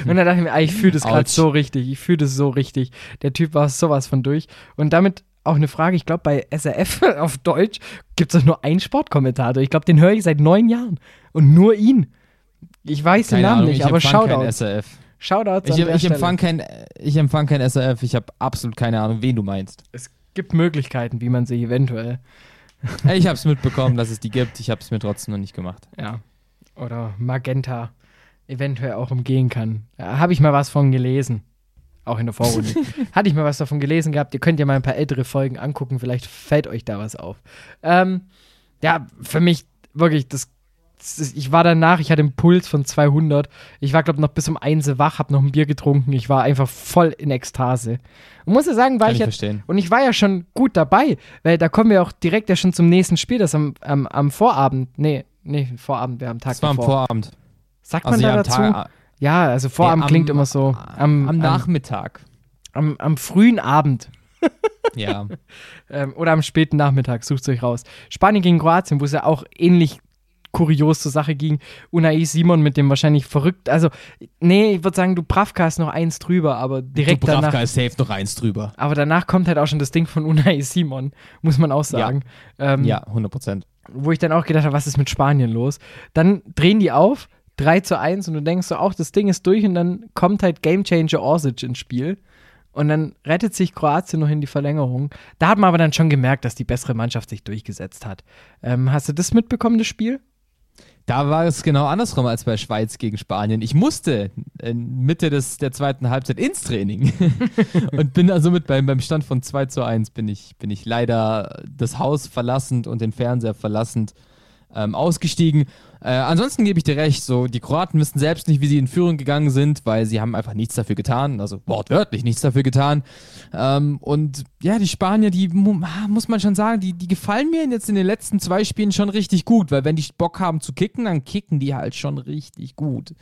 und dann dachte ich mir, ah, ich fühle das gerade so richtig, ich fühle das so richtig. Der Typ war sowas von durch. Und damit auch eine Frage, ich glaube, bei SRF <laughs> auf Deutsch gibt es doch nur einen Sportkommentator. Ich glaube, den höre ich seit neun Jahren. Und nur ihn. Ich weiß den Keine Namen Ahnung, nicht, ich aber kein Shoutouts. SRF. Shoutouts Ich, ich empfange kein, ich empfang kein SRF. Ich habe absolut keine Ahnung, wen du meinst. Es gibt Möglichkeiten, wie man sich eventuell <laughs> ich habe es mitbekommen, dass es die gibt. Ich habe es mir trotzdem noch nicht gemacht. ja, oder Magenta eventuell auch umgehen kann. Da habe ich mal was von gelesen. Auch in der Vorrunde. <laughs> Hatte ich mal was davon gelesen gehabt. Ihr könnt ja mal ein paar ältere Folgen angucken. Vielleicht fällt euch da was auf. Ähm, ja, für mich wirklich, das, ich war danach, ich hatte einen Puls von 200. Ich war, glaube ich, noch bis um 1 wach, habe noch ein Bier getrunken. Ich war einfach voll in Ekstase. Und muss ja sagen, war Kann ich ja verstehen. und ich war ja schon gut dabei, weil da kommen wir auch direkt ja schon zum nächsten Spiel, das am, am, am Vorabend, nee, nee, Vorabend wäre am Tag Das war am davor. Vorabend. Sagt man Also da ja, am dazu? Tag, ja, also Vorabend Nee, am- klingt immer so. Am, am Nachmittag. am, am frühen Abend <laughs> Ja. ähm, oder am späten Nachmittag, sucht euch raus. Spanien gegen Kroatien, wo es ja auch ähnlich kurios zur Sache ging. Unai Simon mit dem wahrscheinlich verrückt, also nee, ich würde sagen, du Pravka ist noch eins drüber, aber direkt danach. ist safe noch eins drüber. Aber danach kommt halt auch schon das Ding von Unai Simon, muss man auch sagen. Ähm, Ja, 100 Prozent. wo ich dann auch gedacht habe, was ist mit Spanien los? Dann drehen die auf, 3 zu 1 und du denkst so, auch das Ding ist durch und dann kommt halt Gamechanger Orsic ins Spiel und dann rettet sich Kroatien noch in die Verlängerung. Da hat man aber dann schon gemerkt, dass die bessere Mannschaft sich durchgesetzt hat. Ähm, hast du das mitbekommen, das Spiel? Da war es genau andersrum als bei Schweiz gegen Spanien. Ich musste in Mitte des, der zweiten Halbzeit ins Training <laughs> und bin also mit beim, beim Stand von 2 zu 1 bin ich, bin ich leider das Haus verlassend und den Fernseher verlassend ähm, ausgestiegen. Äh, ansonsten gebe ich dir recht, so die Kroaten wissen selbst nicht, wie sie in Führung gegangen sind, weil sie haben einfach nichts dafür getan, also wortwörtlich nichts dafür getan. Ähm, und ja, die Spanier, die ah, muss man schon sagen, die, die gefallen mir jetzt in den letzten zwei Spielen schon richtig gut, weil wenn die Bock haben zu kicken, dann kicken die halt schon richtig gut.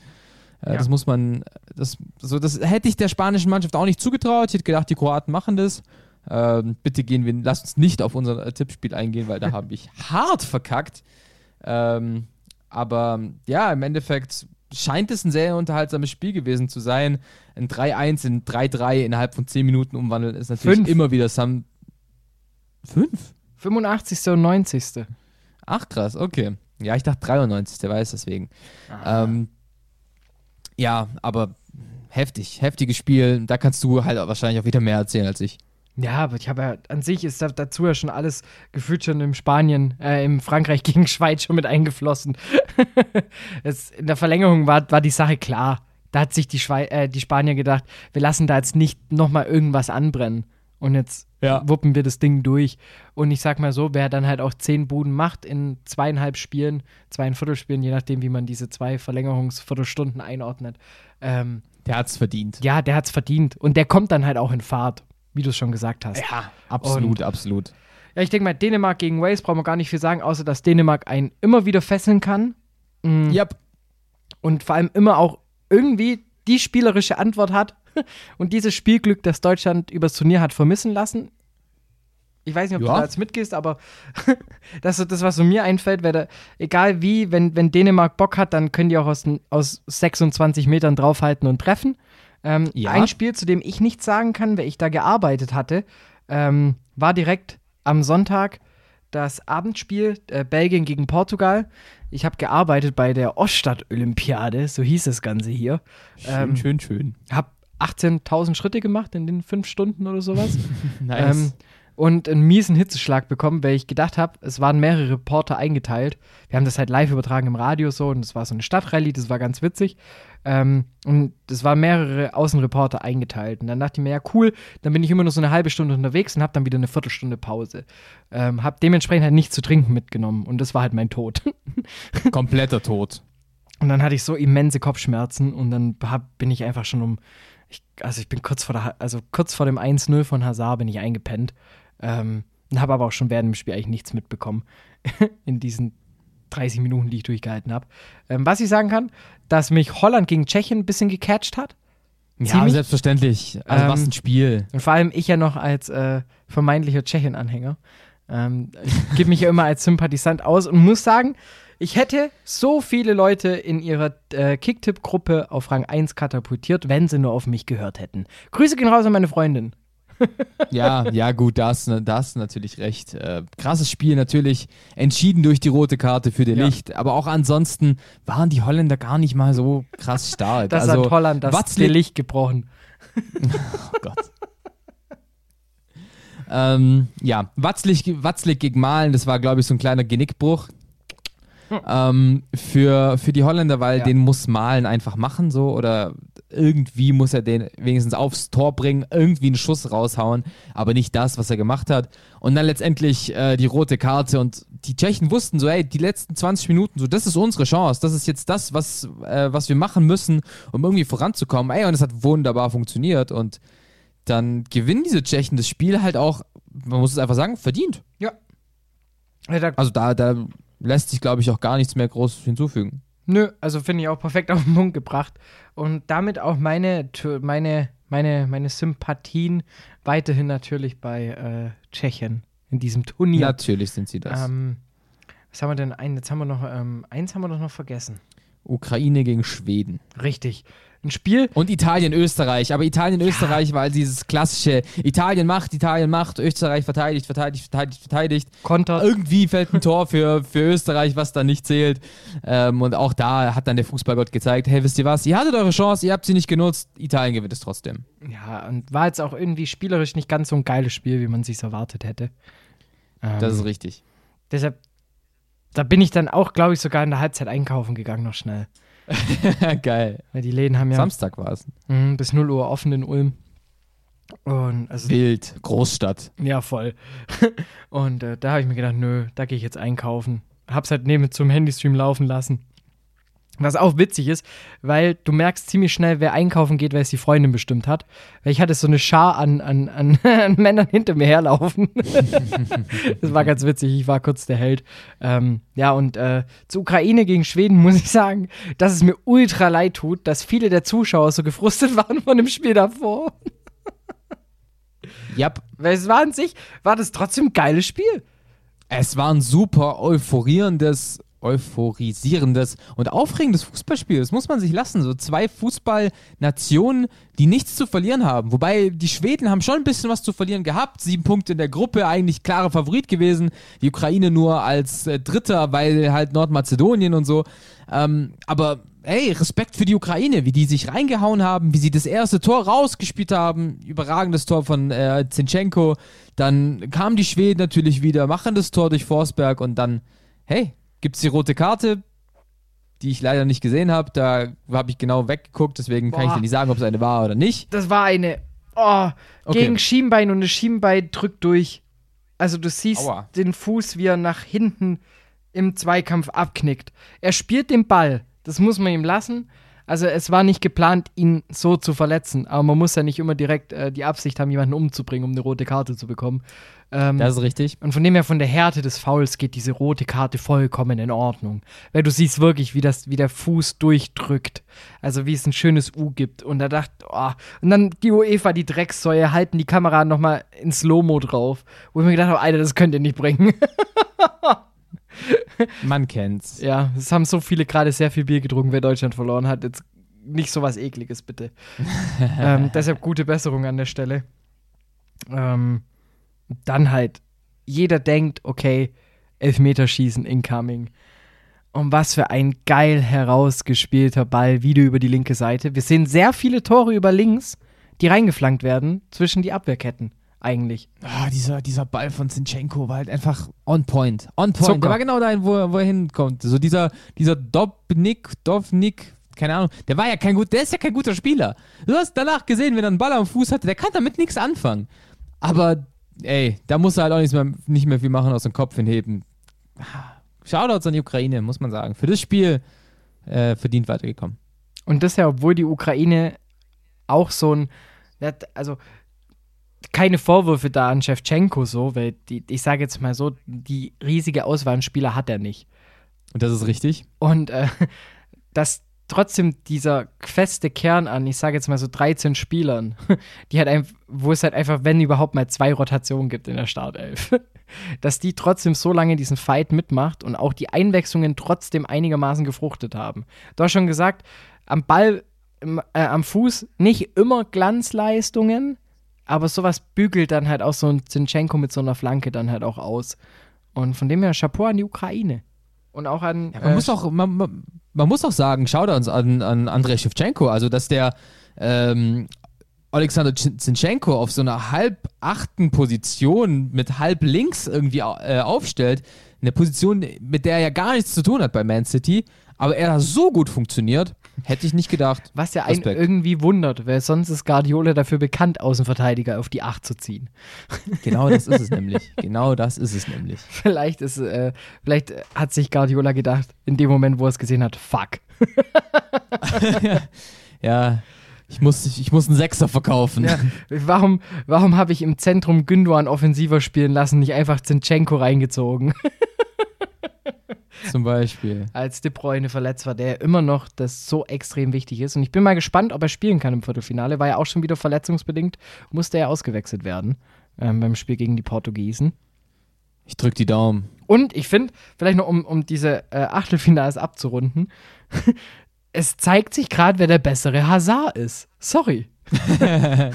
Äh, Ja. Das muss man, das, so, das hätte ich der spanischen Mannschaft auch nicht zugetraut. Ich hätte gedacht, die Kroaten machen das. Ähm, bitte gehen wir, lasst uns nicht auf unser Tippspiel eingehen, weil da <laughs> habe ich hart verkackt. Ähm, aber ja, im Endeffekt scheint es ein sehr unterhaltsames Spiel gewesen zu sein. Ein 3-1 in 3-3 innerhalb von 10 Minuten umwandeln ist natürlich Fünf. immer wieder Sam. Fünf? 85. und 90. Ach krass, okay. Ja, ich dachte 93, der weiß deswegen. Ähm, ja, aber heftig, heftiges Spiel. Da kannst du halt wahrscheinlich auch wieder mehr erzählen als ich. Ja, aber ich habe ja, an sich ist da, dazu ja schon alles gefühlt schon im Spanien, äh, im Frankreich <laughs> gegen Schweiz schon mit eingeflossen. <laughs> es, in der Verlängerung war, war die Sache klar. Da hat sich die, Schwei äh, die Spanier gedacht, wir lassen da jetzt nicht nochmal irgendwas anbrennen. Und jetzt Ja. wuppen wir das Ding durch. Und ich sag mal so, wer dann halt auch zehn Buden macht in zweieinhalb Spielen, zweieinviertel Spielen, je nachdem, wie man diese zwei Verlängerungsviertelstunden einordnet, ähm, Der hat's verdient. ja, der hat's verdient. Und der kommt dann halt auch in Fahrt, wie du es schon gesagt hast. Ja, absolut, absolut. Ja, ich denke mal, Dänemark gegen Wales brauchen wir gar nicht viel sagen, außer dass Dänemark einen immer wieder fesseln kann Mhm. Yep. und vor allem immer auch irgendwie die spielerische Antwort hat <laughs> und dieses Spielglück, das Deutschland übers Turnier hat vermissen lassen. Ich weiß nicht, ob du Ja. da jetzt mitgehst, aber <laughs> das ist das, was so mir einfällt, da, egal wie, wenn, wenn Dänemark Bock hat, dann können die auch aus, aus 26 Metern draufhalten und treffen. Ähm, Ja. Ein Spiel, zu dem ich nichts sagen kann, weil ich da gearbeitet hatte, ähm, war direkt am Sonntag das Abendspiel äh, Belgien gegen Portugal. Ich habe gearbeitet bei der Oststadt-Olympiade, so hieß das Ganze hier. Schön, Ähm, schön, schön. Hab 18.000 Schritte gemacht in den fünf Stunden oder sowas. <laughs> Nice. Und einen miesen Hitzeschlag bekommen, weil ich gedacht habe, es waren mehrere Reporter eingeteilt. Wir haben das halt live übertragen im Radio so und es war so eine Stadtrallye, das war ganz witzig. Ähm, und es waren mehrere Außenreporter eingeteilt. Und dann dachte ich mir, ja cool, dann bin ich immer nur so eine halbe Stunde unterwegs und habe dann wieder eine Viertelstunde Pause. Ähm, habe dementsprechend halt nichts zu trinken mitgenommen und das war halt mein Tod. <laughs> Kompletter Tod. Und dann hatte ich so immense Kopfschmerzen und dann hab, bin ich einfach schon um, ich, also ich bin kurz vor der, also kurz vor dem 1-0 von Hazard bin ich eingepennt. Ähm, habe aber auch schon während dem Spiel eigentlich nichts mitbekommen <laughs> in diesen 30 Minuten, die ich durchgehalten habe. Ähm, was ich sagen kann, dass mich Holland gegen Tschechien ein bisschen gecatcht hat. Ja, Ziemlich. selbstverständlich. Also was Ähm, ein Spiel. Und vor allem ich ja noch als äh, vermeintlicher Tschechien-Anhänger. Ähm, ich gebe mich ja immer als Sympathisant aus und muss sagen, ich hätte so viele Leute in ihrer äh, Kicktipp-Gruppe auf Rang 1 katapultiert, wenn sie nur auf mich gehört hätten. Grüße gehen raus an meine Freundin. Ja, ja, gut, da hast, da hast natürlich recht. Äh, krasses Spiel, natürlich entschieden durch die rote Karte für die Ja. Licht. Aber auch ansonsten waren die Holländer gar nicht mal so krass stark. Das also, hat Holland das Watzli- Licht gebrochen. <laughs> Oh Gott. ähm, ja, Watzlig, Watzlig gegen Malen, das war, glaube ich, so ein kleiner Genickbruch. Ähm, für, für die Holländer, weil Ja. den muss Malen einfach machen, so, oder irgendwie muss er den wenigstens aufs Tor bringen, irgendwie einen Schuss raushauen, aber nicht das, was er gemacht hat. Und dann letztendlich äh, die rote Karte und die Tschechen wussten so, ey, die letzten 20 Minuten, so, das ist unsere Chance, das ist jetzt das, was, äh, was wir machen müssen, um irgendwie voranzukommen. Ey, und es hat wunderbar funktioniert und dann gewinnen diese Tschechen das Spiel halt auch, man muss es einfach sagen, verdient. Ja. Ja, da Also da, da lässt sich, glaube ich, auch gar nichts mehr groß hinzufügen. Nö, also finde ich auch perfekt auf den Punkt gebracht. Und damit auch meine, meine, meine, meine Sympathien weiterhin natürlich bei äh, Tschechien in diesem Turnier. Natürlich sind sie das. Ähm, was haben wir denn? Ein, jetzt haben wir noch, ähm, eins haben wir doch noch vergessen. Ukraine gegen Schweden. Richtig. Ein Spiel, Und Italien, Österreich. Aber Italien, Österreich war dieses klassische Italien macht, Italien macht, Österreich verteidigt, verteidigt, verteidigt, verteidigt. Kontert. Irgendwie fällt ein Tor für, für Österreich, was dann nicht zählt. Ähm, und auch da hat dann der Fußballgott gezeigt, hey, wisst ihr was, ihr hattet eure Chance, ihr habt sie nicht genutzt, Italien gewinnt es trotzdem. Ja, und war jetzt auch irgendwie spielerisch nicht ganz so ein geiles Spiel, wie man sich erwartet hätte. Ähm, Das ist richtig. deshalb, da bin ich dann auch, glaube ich, sogar in der Halbzeit einkaufen gegangen, noch schnell. <laughs> Geil. Weil die Läden haben ja Samstag war es. mh, bis 0 Uhr offen in Ulm. Und also, Wild, Großstadt. ja, voll. <laughs> Und äh, da habe ich mir gedacht, nö, da gehe ich jetzt einkaufen. Hab's halt neben zum Handystream laufen lassen. Was auch witzig ist, weil du merkst ziemlich schnell, wer einkaufen geht, weil es die Freundin bestimmt hat. Weil ich hatte so eine Schar an, an, an, <laughs> an Männern hinter mir herlaufen. <laughs> das war ganz witzig, ich war kurz der Held. Ähm, ja, und äh, zur Ukraine gegen Schweden muss ich sagen, dass es mir ultra leid tut, dass viele der Zuschauer so gefrustet <laughs> waren von dem Spiel davor. Ja, Weil es war an sich, war das trotzdem ein geiles Spiel. es war ein super euphorierendes, euphorisierendes und aufregendes Fußballspiel. Das muss man sich lassen. So zwei Fußballnationen, die nichts zu verlieren haben. Wobei die Schweden haben schon ein bisschen was zu verlieren gehabt. Sieben Punkte in der Gruppe, eigentlich klarer Favorit gewesen. Die Ukraine nur als äh, Dritter, weil halt Nordmazedonien und so. Ähm, aber hey, Respekt für die Ukraine, wie die sich reingehauen haben, wie sie das erste Tor rausgespielt haben. Überragendes Tor von äh, Zinchenko. Dann kamen die Schweden natürlich wieder, machen das Tor durch Forsberg und dann, hey, gibt's die rote Karte, die ich leider nicht gesehen habe. Da habe ich genau weggeguckt, deswegen kann ich Boah. dir nicht sagen, ob es eine war oder nicht. Das war eine, oh, Okay. gegen Schienbein und das Schienbein drückt durch. Also du siehst Aua. den Fuß, wie er nach hinten im Zweikampf abknickt. Er spielt den Ball, das muss man ihm lassen. Also es war nicht geplant, ihn so zu verletzen, aber man muss ja nicht immer direkt äh, die Absicht haben, jemanden umzubringen, um eine rote Karte zu bekommen. Ähm, Das ist richtig. und von dem her, von der Härte des Fouls geht diese rote Karte vollkommen in Ordnung. Weil du siehst wirklich, wie, das, wie der Fuß durchdrückt. Also wie es ein schönes U gibt. Und da dachte, oh. Und dann die UEFA, die Dreckssäue, halten die Kamera nochmal in Slow-Mo drauf. Wo ich mir gedacht habe, Alter, das könnt ihr nicht bringen. <laughs> Man kennt's. ja, es haben so viele gerade sehr viel Bier getrunken, wer Deutschland verloren hat. Jetzt nicht so was Ekliges, bitte. <laughs> ähm, deshalb gute Besserung an der Stelle. Ähm, dann halt, jeder denkt, okay, Elfmeterschießen incoming. Und was für ein geil herausgespielter Ball wieder über die linke Seite. Wir sehen sehr viele Tore über links, die reingeflankt werden zwischen die Abwehrketten. Eigentlich. Ah, dieser, dieser Ball von Zinchenko war halt einfach on point. On point. Zucker. Der war genau dahin, wo, er- wo er hinkommt. So dieser, dieser Dobnik, Dovnik, keine Ahnung, der war ja kein gut, der ist ja kein guter Spieler. Du hast danach gesehen, wenn er einen Ball am Fuß hatte, der kann damit nichts anfangen. Aber, ey, da muss er halt auch nichts mehr, nicht mehr viel machen, aus dem Kopf hinheben. Shoutouts an die Ukraine, muss man sagen. Für das Spiel äh, verdient weitergekommen. Und das ja, obwohl die Ukraine auch so ein, also keine Vorwürfe da an Shevchenko so, weil die, ich sage jetzt mal so, die riesige Auswahl an Spieler hat er nicht. Und das ist richtig. Und äh, <laughs> dass trotzdem dieser feste Kern an, ich sage jetzt mal so 13 Spielern, <laughs> die halt einfach, wo es halt einfach, wenn überhaupt mal zwei Rotationen gibt in der Startelf, <laughs> dass die trotzdem so lange diesen Fight mitmacht und auch die Einwechslungen trotzdem einigermaßen gefruchtet haben. Du hast schon gesagt, am Ball, äh, am Fuß nicht immer Glanzleistungen, aber sowas bügelt dann halt auch so ein Zinchenko mit so einer Flanke dann halt auch aus. Und von dem her Chapeau an die Ukraine. Und auch an. Ja, man, äh, muss auch, man, man, man muss auch sagen, Shoutouts an, an Andrei Shevchenko, also dass der ähm, Alexander Zin- Zinchenko auf so einer halb achten Position mit halb links irgendwie äh, aufstellt, eine Position, mit der er ja gar nichts zu tun hat bei Man City, aber er da so gut funktioniert, hätte ich nicht gedacht. Was ja einen Respekt. irgendwie wundert, weil sonst ist Guardiola dafür bekannt, Außenverteidiger auf die 8 zu ziehen. <laughs> Genau das ist es nämlich. Genau das ist es nämlich. Vielleicht ist, äh, vielleicht hat sich Guardiola gedacht, in dem Moment, wo er es gesehen hat, fuck. <laughs> Ja, ich muss, ich muss einen Sechser verkaufen. Ja, warum warum habe ich im Zentrum Gündogan offensiver spielen lassen, nicht einfach Zinchenko reingezogen, <laughs> Zum Beispiel. als De Bruyne verletzt war, der immer noch das so extrem wichtig ist. Und ich bin mal gespannt, ob er spielen kann im Viertelfinale. War ja auch schon wieder verletzungsbedingt, musste er ausgewechselt werden ähm, beim Spiel gegen die Portugiesen. Ich drück die Daumen. Und ich finde, vielleicht noch um, um diese äh, Achtelfinals abzurunden, <laughs> es zeigt sich gerade, wer der bessere Hazard ist. Sorry. <laughs>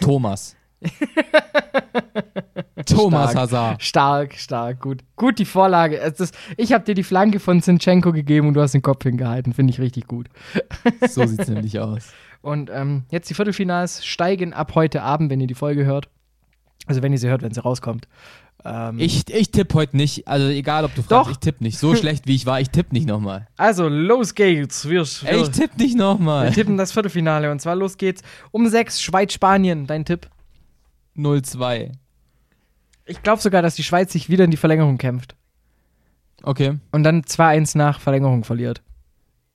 Thomas. <laughs> Thomas Stark. Hazard. Stark, stark, gut. Gut, die Vorlage. Es ist, ich habe dir die Flanke von Zinchenko gegeben und du hast den Kopf hingehalten. Finde ich richtig gut. <laughs> So sieht's nämlich aus. Und ähm, jetzt die Viertelfinals steigen ab heute Abend, wenn ihr die Folge hört. Also wenn ihr sie hört, wenn sie rauskommt. Ähm, Ich, ich tippe heute nicht. Also egal, ob du fragst, Doch. ich tippe nicht. So <laughs> schlecht wie ich war, ich tippe nicht nochmal. also los geht's. Wir, Ey, ich tippe nicht wir nochmal. tippen das Viertelfinale. Und zwar los geht's um sechs Schweiz-Spanien. Dein Tipp? 0-2. Ich glaube sogar, dass die Schweiz sich wieder in die Verlängerung kämpft. Okay. und dann 2-1 nach Verlängerung verliert.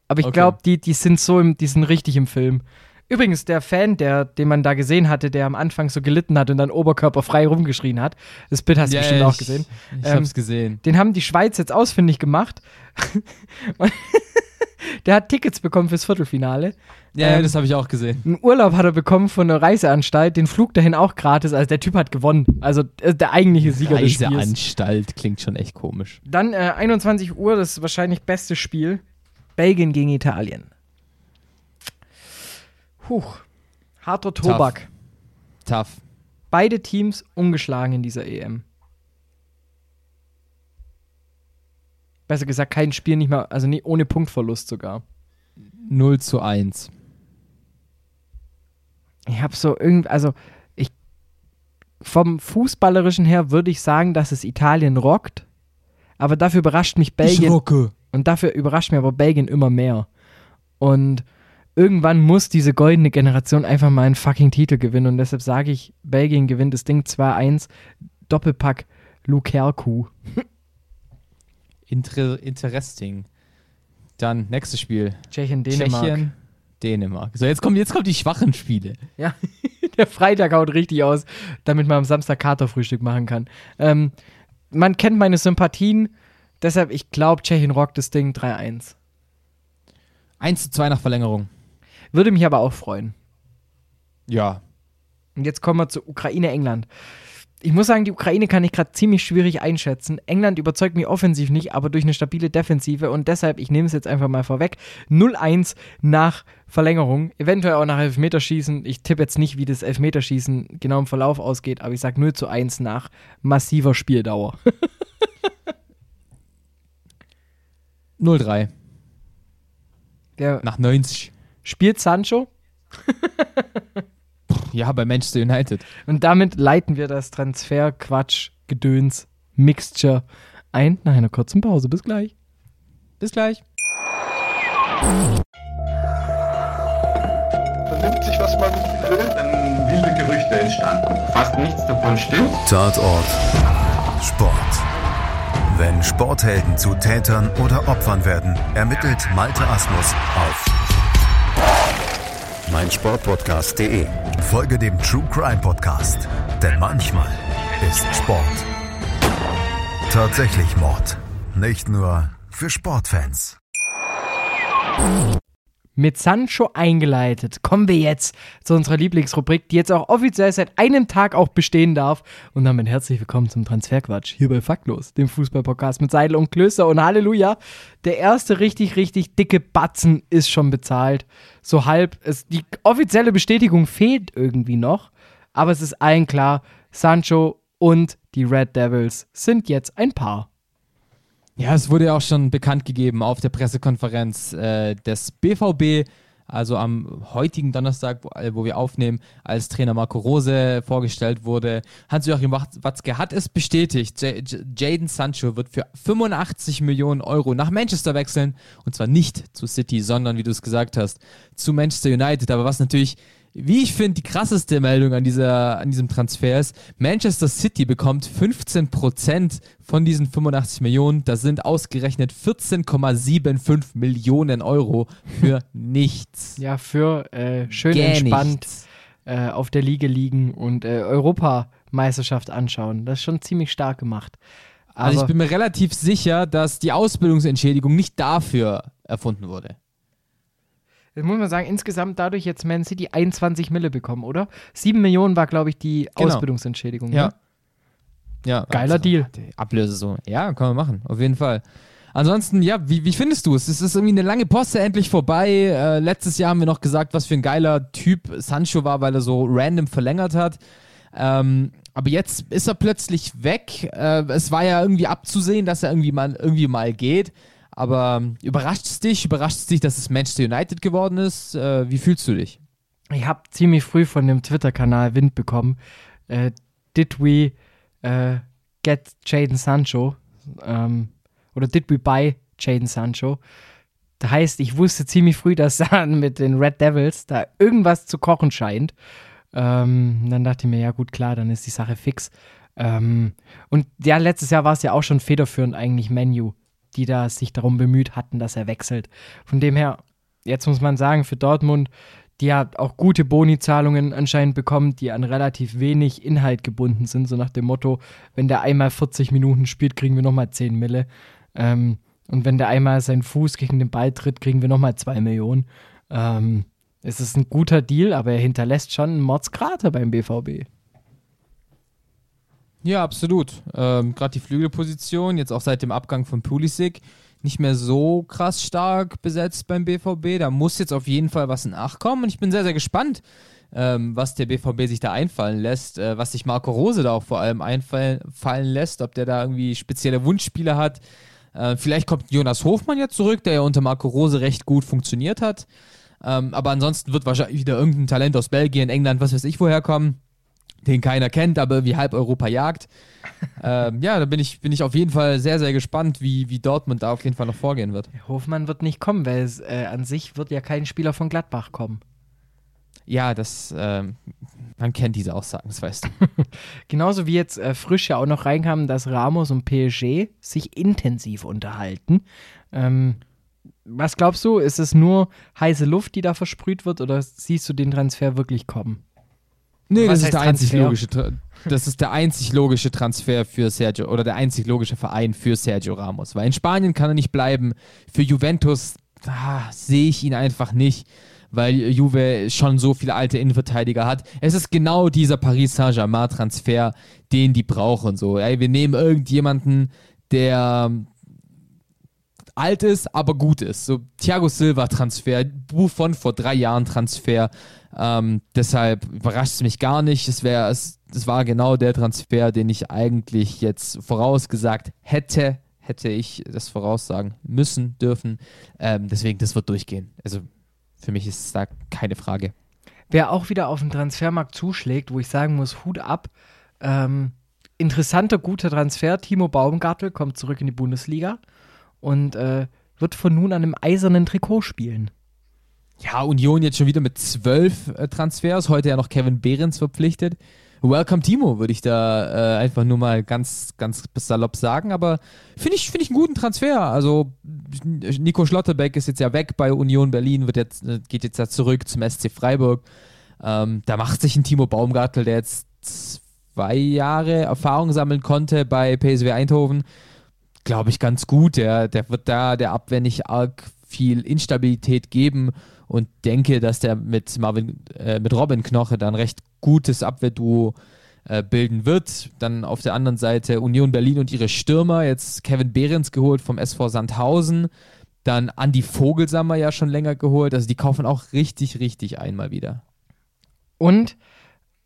Aber ich Okay. glaube, die, die sind so im, die sind richtig im Film. Übrigens, der Fan, der, den man da gesehen hatte, der am Anfang so gelitten hat und dann oberkörperfrei rumgeschrien hat, das Bild hast du Ja, bestimmt ich, auch gesehen. Ich Ähm, hab's gesehen. Den haben die Schweiz jetzt ausfindig gemacht. <laughs> <laughs> Der hat Tickets bekommen fürs Viertelfinale. Ja, ähm, das habe ich auch gesehen. Einen Urlaub hat er bekommen von der Reiseanstalt, den Flug dahin auch gratis. Also der Typ hat gewonnen. Also äh, der eigentliche Sieger des Spiels. Reiseanstalt klingt schon echt komisch. Dann äh, 21 Uhr, das wahrscheinlich beste Spiel. Belgien gegen Italien. Huch. Harter Tobak. Tough. Beide Teams ungeschlagen in dieser EM. Besser gesagt, kein Spiel nicht mal, also nie, ohne Punktverlust sogar. 0 zu 1. Ich habe so irgendwie, also ich vom Fußballerischen her würde ich sagen, dass es Italien rockt, aber dafür überrascht mich Belgien. rocke. Und dafür überrascht mir aber Belgien immer mehr. Und irgendwann muss diese goldene Generation einfach mal einen fucking Titel gewinnen. Und deshalb sage ich, Belgien gewinnt das Ding 2-1. Doppelpack Lukerku. Inter interesting. Dann nächstes Spiel. Tschechien, Dänemark. Tschechien, Dänemark. So, jetzt kommen, jetzt kommen die schwachen Spiele. Ja, <laughs> der Freitag haut richtig aus, damit man am Samstag Katerfrühstück machen kann. Ähm, man kennt meine Sympathien, deshalb, ich glaube, Tschechien rockt das Ding 3-1. 1 zu 2 nach Verlängerung. Würde mich aber auch freuen. Ja. Und jetzt kommen wir zu Ukraine-England. Ich muss sagen, die Ukraine kann ich gerade ziemlich schwierig einschätzen. England überzeugt mich offensiv nicht, aber durch eine stabile Defensive und deshalb, ich nehme es jetzt einfach mal vorweg, 0-1 nach Verlängerung, eventuell auch nach Elfmeterschießen. Ich tippe jetzt nicht, wie das Elfmeterschießen genau im Verlauf ausgeht, aber ich sage 0 zu 1 nach massiver Spieldauer. <laughs> 0-3. Der Nach 90. spielt Sancho. <laughs> Ja, bei Manchester United. Und damit leiten wir das Transfer-Quatsch-Gedöns Mixture ein nach einer kurzen Pause. Bis gleich. Bis gleich. vernimmt sich, was man will, dann wilde Gerüchte entstanden. Fast nichts davon stimmt. Tatort Sport. Wenn Sporthelden zu Tätern oder Opfern werden, ermittelt Malte Asmus auf meinsportpodcast.de. Folge dem True Crime Podcast, denn manchmal ist Sport tatsächlich Mord. Nicht nur für Sportfans. Mit Sancho eingeleitet, kommen wir jetzt zu unserer Lieblingsrubrik, die jetzt auch offiziell seit einem Tag auch bestehen darf. Und damit herzlich willkommen zum Transferquatsch hier bei Faktlos, dem Fußballpodcast mit Seidel und Klöster. Und Halleluja, der erste richtig, richtig dicke Batzen ist schon bezahlt. So halb. Es, die offizielle Bestätigung fehlt irgendwie noch. Aber es ist allen klar, Sancho und die Red Devils sind jetzt ein Paar. Ja, es wurde ja auch schon bekannt gegeben auf der Pressekonferenz äh, des BVB, also am heutigen Donnerstag, wo, äh, wo wir aufnehmen, als Trainer Marco Rose vorgestellt wurde. Hans-Joachim Watzke hat es bestätigt. Jaden Sancho wird für 85 Millionen Euro nach Manchester wechseln. Und zwar nicht zu City, sondern, wie du es gesagt hast, zu Manchester United. Aber was natürlich wie ich finde, die krasseste Meldung an, dieser, an diesem Transfer ist, Manchester City bekommt 15% von diesen 85 Millionen. Das sind ausgerechnet 14,75 Millionen Euro für <laughs> nichts. Ja, für äh, schön Gäh entspannt äh, auf der Liege liegen und äh, Europameisterschaft anschauen. Das ist schon ziemlich stark gemacht. Aber Also ich bin mir relativ sicher, dass die Ausbildungsentschädigung nicht dafür erfunden wurde. Jetzt muss man sagen, insgesamt dadurch jetzt Man City 21 Mille bekommen, oder? 7 Millionen war, glaube ich, die Genau. Ausbildungsentschädigung. Ja. Ne? Ja. Geiler also, Deal. Ablöse so. Ja, kann man machen, auf jeden Fall. Ansonsten, ja, wie, wie findest du es? Es ist irgendwie eine lange Poste endlich vorbei. Äh, letztes Jahr haben wir noch gesagt, was für ein geiler Typ Sancho war, weil er so random verlängert hat. Ähm, aber jetzt ist er plötzlich weg. Äh, es war ja irgendwie abzusehen, dass er irgendwie mal, irgendwie mal geht. Aber ähm, überrascht es dich? Überrascht es dich, dass es Manchester United geworden ist? Äh, wie fühlst du dich? Ich habe ziemlich früh von dem Twitter-Kanal Wind bekommen. Äh, did we äh, get Jaden Sancho? Ähm, oder did we buy Jaden Sancho? Das heißt, ich wusste ziemlich früh, dass <laughs> da mit den Red Devils da irgendwas zu kochen scheint. Ähm, dann dachte ich mir, ja gut, klar, dann ist die Sache fix. Ähm, und ja, letztes Jahr war es ja auch schon federführend eigentlich Menu, die da sich darum bemüht hatten, dass er wechselt. Von dem her, jetzt muss man sagen, für Dortmund, die hat auch gute Boni-Zahlungen anscheinend bekommen, die an relativ wenig Inhalt gebunden sind, so nach dem Motto, wenn der einmal 40 Minuten spielt, kriegen wir nochmal 10 Mille. Ähm, und wenn der einmal seinen Fuß gegen den Ball tritt, kriegen wir nochmal 2 Millionen. Ähm, es ist ein guter Deal, aber er hinterlässt schon einen Mordskrater beim BVB. Ja, absolut. Ähm, Gerade die Flügelposition, jetzt auch seit dem Abgang von Pulisic, nicht mehr so krass stark besetzt beim BVB. Da muss jetzt auf jeden Fall was nachkommen und ich bin sehr, sehr gespannt, ähm, was der BVB sich da einfallen lässt, äh, was sich Marco Rose da auch vor allem einfallen fallen lässt, ob der da irgendwie spezielle Wunschspieler hat. Äh, vielleicht kommt Jonas Hofmann ja zurück, der ja unter Marco Rose recht gut funktioniert hat. Ähm, aber ansonsten wird wahrscheinlich wieder irgendein Talent aus Belgien, England, was weiß ich, woher kommen den keiner kennt, aber wie halb Europa jagt. <laughs> ähm, ja, da bin ich, bin ich auf jeden Fall sehr, sehr gespannt, wie, wie Dortmund da auf jeden Fall noch vorgehen wird. Hofmann wird nicht kommen, weil es, äh, an sich wird ja kein Spieler von Gladbach kommen. Ja, das, ähm, man kennt diese Aussagen, das weißt du. <laughs> Genauso wie jetzt äh, frisch ja auch noch reinkam, dass Ramos und PSG sich intensiv unterhalten. Ähm, was glaubst du, ist es nur heiße Luft, die da versprüht wird, oder siehst du den Transfer wirklich kommen? Nee, Was das ist, der einzig Transfer? logische, Tra- das ist der einzig logische Transfer für Sergio oder der einzig logische Verein für Sergio Ramos. Weil in Spanien kann er nicht bleiben. Für Juventus ah, sehe ich ihn einfach nicht, weil Juve schon so viele alte Innenverteidiger hat. Es ist genau dieser Paris Saint-Germain-Transfer, den die brauchen. So, ey, wir nehmen irgendjemanden, der alt ist, aber gut ist. So Thiago Silva Transfer, Buffon vor drei Jahren Transfer. Ähm, deshalb überrascht es mich gar nicht. Es wäre, es, es war genau der Transfer, den ich eigentlich jetzt vorausgesagt hätte, hätte ich das voraussagen müssen, dürfen. Ähm, deswegen, das wird durchgehen. Also für mich ist da keine Frage. Wer auch wieder auf den Transfermarkt zuschlägt, wo ich sagen muss, Hut ab. Ähm, interessanter, guter Transfer. Timo Baumgartel kommt zurück in die Bundesliga und äh, wird von nun an im eisernen Trikot spielen. Ja, Union jetzt schon wieder mit zwölf äh, Transfers. Heute ja noch Kevin Behrens verpflichtet. Welcome Timo, würde ich da äh, einfach nur mal ganz, ganz salopp sagen. Aber finde ich, finde ich einen guten Transfer. Also Nico Schlotterbeck ist jetzt ja weg bei Union Berlin, wird jetzt, äh, geht jetzt ja zurück zum SC Freiburg. Ähm, da macht sich ein Timo Baumgartel, der jetzt zwei Jahre Erfahrung sammeln konnte bei PSW Eindhoven, glaube ich, ganz gut. Der, der wird da der Abwehr nicht arg viel Instabilität geben und denke, dass der mit Marvin, äh, mit Robin Knoche dann recht gutes Abwehrduo äh, bilden wird. Dann auf der anderen Seite Union Berlin und ihre Stürmer, jetzt Kevin Behrens geholt vom SV Sandhausen, dann Andi Vogelsammer ja schon länger geholt, also die kaufen auch richtig, richtig einmal wieder. Und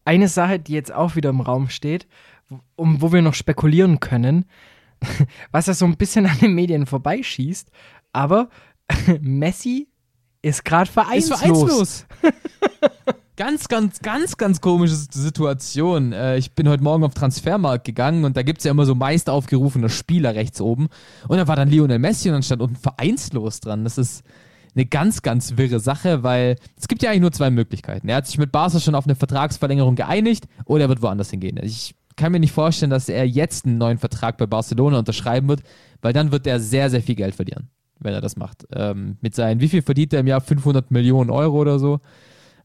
eine Sache, die jetzt auch wieder im Raum steht, um wo wir noch spekulieren können, <laughs> was ja so ein bisschen an den Medien vorbeischießt, aber <laughs> Messi ist gerade vereinslos. Ist vereinslos. <laughs> ganz, ganz, ganz, ganz komische Situation. Äh, ich bin heute Morgen auf Transfermarkt gegangen und da gibt es ja immer so meist aufgerufene Spieler rechts oben. Und da war dann Lionel Messi und dann stand unten vereinslos dran. Das ist eine ganz, ganz wirre Sache, weil es gibt ja eigentlich nur zwei Möglichkeiten. Er hat sich mit Barca schon auf eine Vertragsverlängerung geeinigt oder er wird woanders hingehen. Ich kann mir nicht vorstellen, dass er jetzt einen neuen Vertrag bei Barcelona unterschreiben wird, weil dann wird er sehr, sehr viel Geld verlieren, wenn er das macht. Ähm, mit seinen, wie viel verdient er im Jahr? 500 Millionen Euro oder so.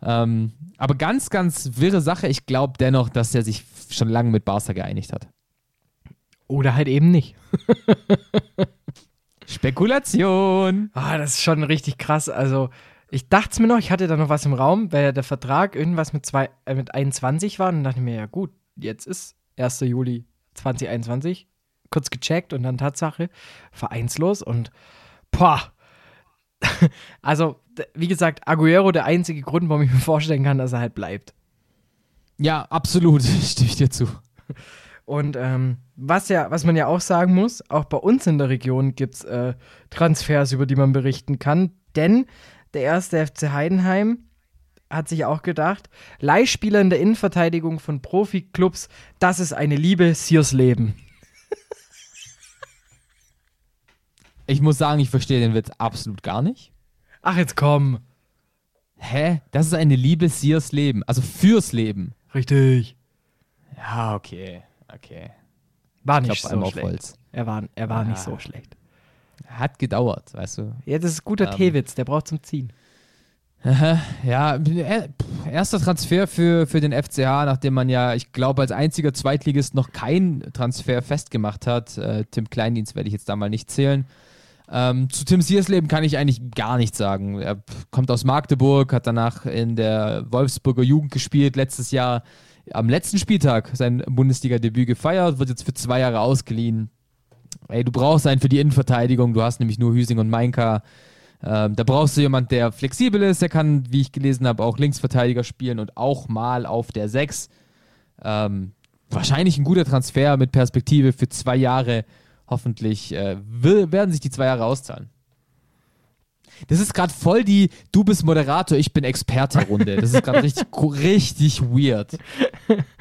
Ähm, aber ganz, ganz wirre Sache. Ich glaube dennoch, dass er sich schon lange mit Barca geeinigt hat. Oder halt eben nicht. <laughs> Spekulation. Ah, das ist schon richtig krass. Also, ich dachte es mir noch, ich hatte da noch was im Raum, weil der Vertrag irgendwas mit, zwei, äh, mit 21 war. Und dann dachte ich mir, ja gut, jetzt ist 1. Juli 2021. Kurz gecheckt und dann Tatsache, vereinslos und boah. <laughs> also, wie gesagt, Aguero der einzige Grund, warum ich mir vorstellen kann, dass er halt bleibt. Ja, absolut, <laughs> stimme ich dir zu. Und ähm, was ja, was man ja auch sagen muss, auch bei uns in der Region gibt es äh, Transfers, über die man berichten kann. Denn der erste FC Heidenheim hat sich auch gedacht, Leihspieler in der Innenverteidigung von Profiklubs, das ist eine Liebe, Siers Leben. Ich muss sagen, ich verstehe den Witz absolut gar nicht. Ach, jetzt komm. Hä? Das ist eine Liebe, Siers Leben. Also fürs Leben. Richtig. Ja, okay. Okay. War nicht glaub, so schlecht. Er war, er war ja. nicht so schlecht. Hat gedauert, weißt du. Ja, das ist guter ähm, T-Witz, der braucht zum Ziehen. Ja, äh, erster Transfer für, für den FCH, nachdem man ja, ich glaube, als einziger Zweitligist noch keinen Transfer festgemacht hat. Äh, Tim Kleindienst werde ich jetzt da mal nicht zählen. Ähm, zu Tim Siersleben kann ich eigentlich gar nichts sagen. Er kommt aus Magdeburg, hat danach in der Wolfsburger Jugend gespielt, letztes Jahr am letzten Spieltag sein Bundesliga-Debüt gefeiert, wird jetzt für zwei Jahre ausgeliehen. Ey, du brauchst einen für die Innenverteidigung, du hast nämlich nur Hüsing und Mainka. Ähm, da brauchst du jemanden, der flexibel ist, der kann, wie ich gelesen habe, auch Linksverteidiger spielen und auch mal auf der 6. Ähm, wahrscheinlich ein guter Transfer mit Perspektive für zwei Jahre. Hoffentlich äh, werden sich die zwei Jahre auszahlen. Das ist gerade voll die Du bist Moderator, ich bin Experte-Runde. Das ist gerade richtig, richtig weird. <laughs>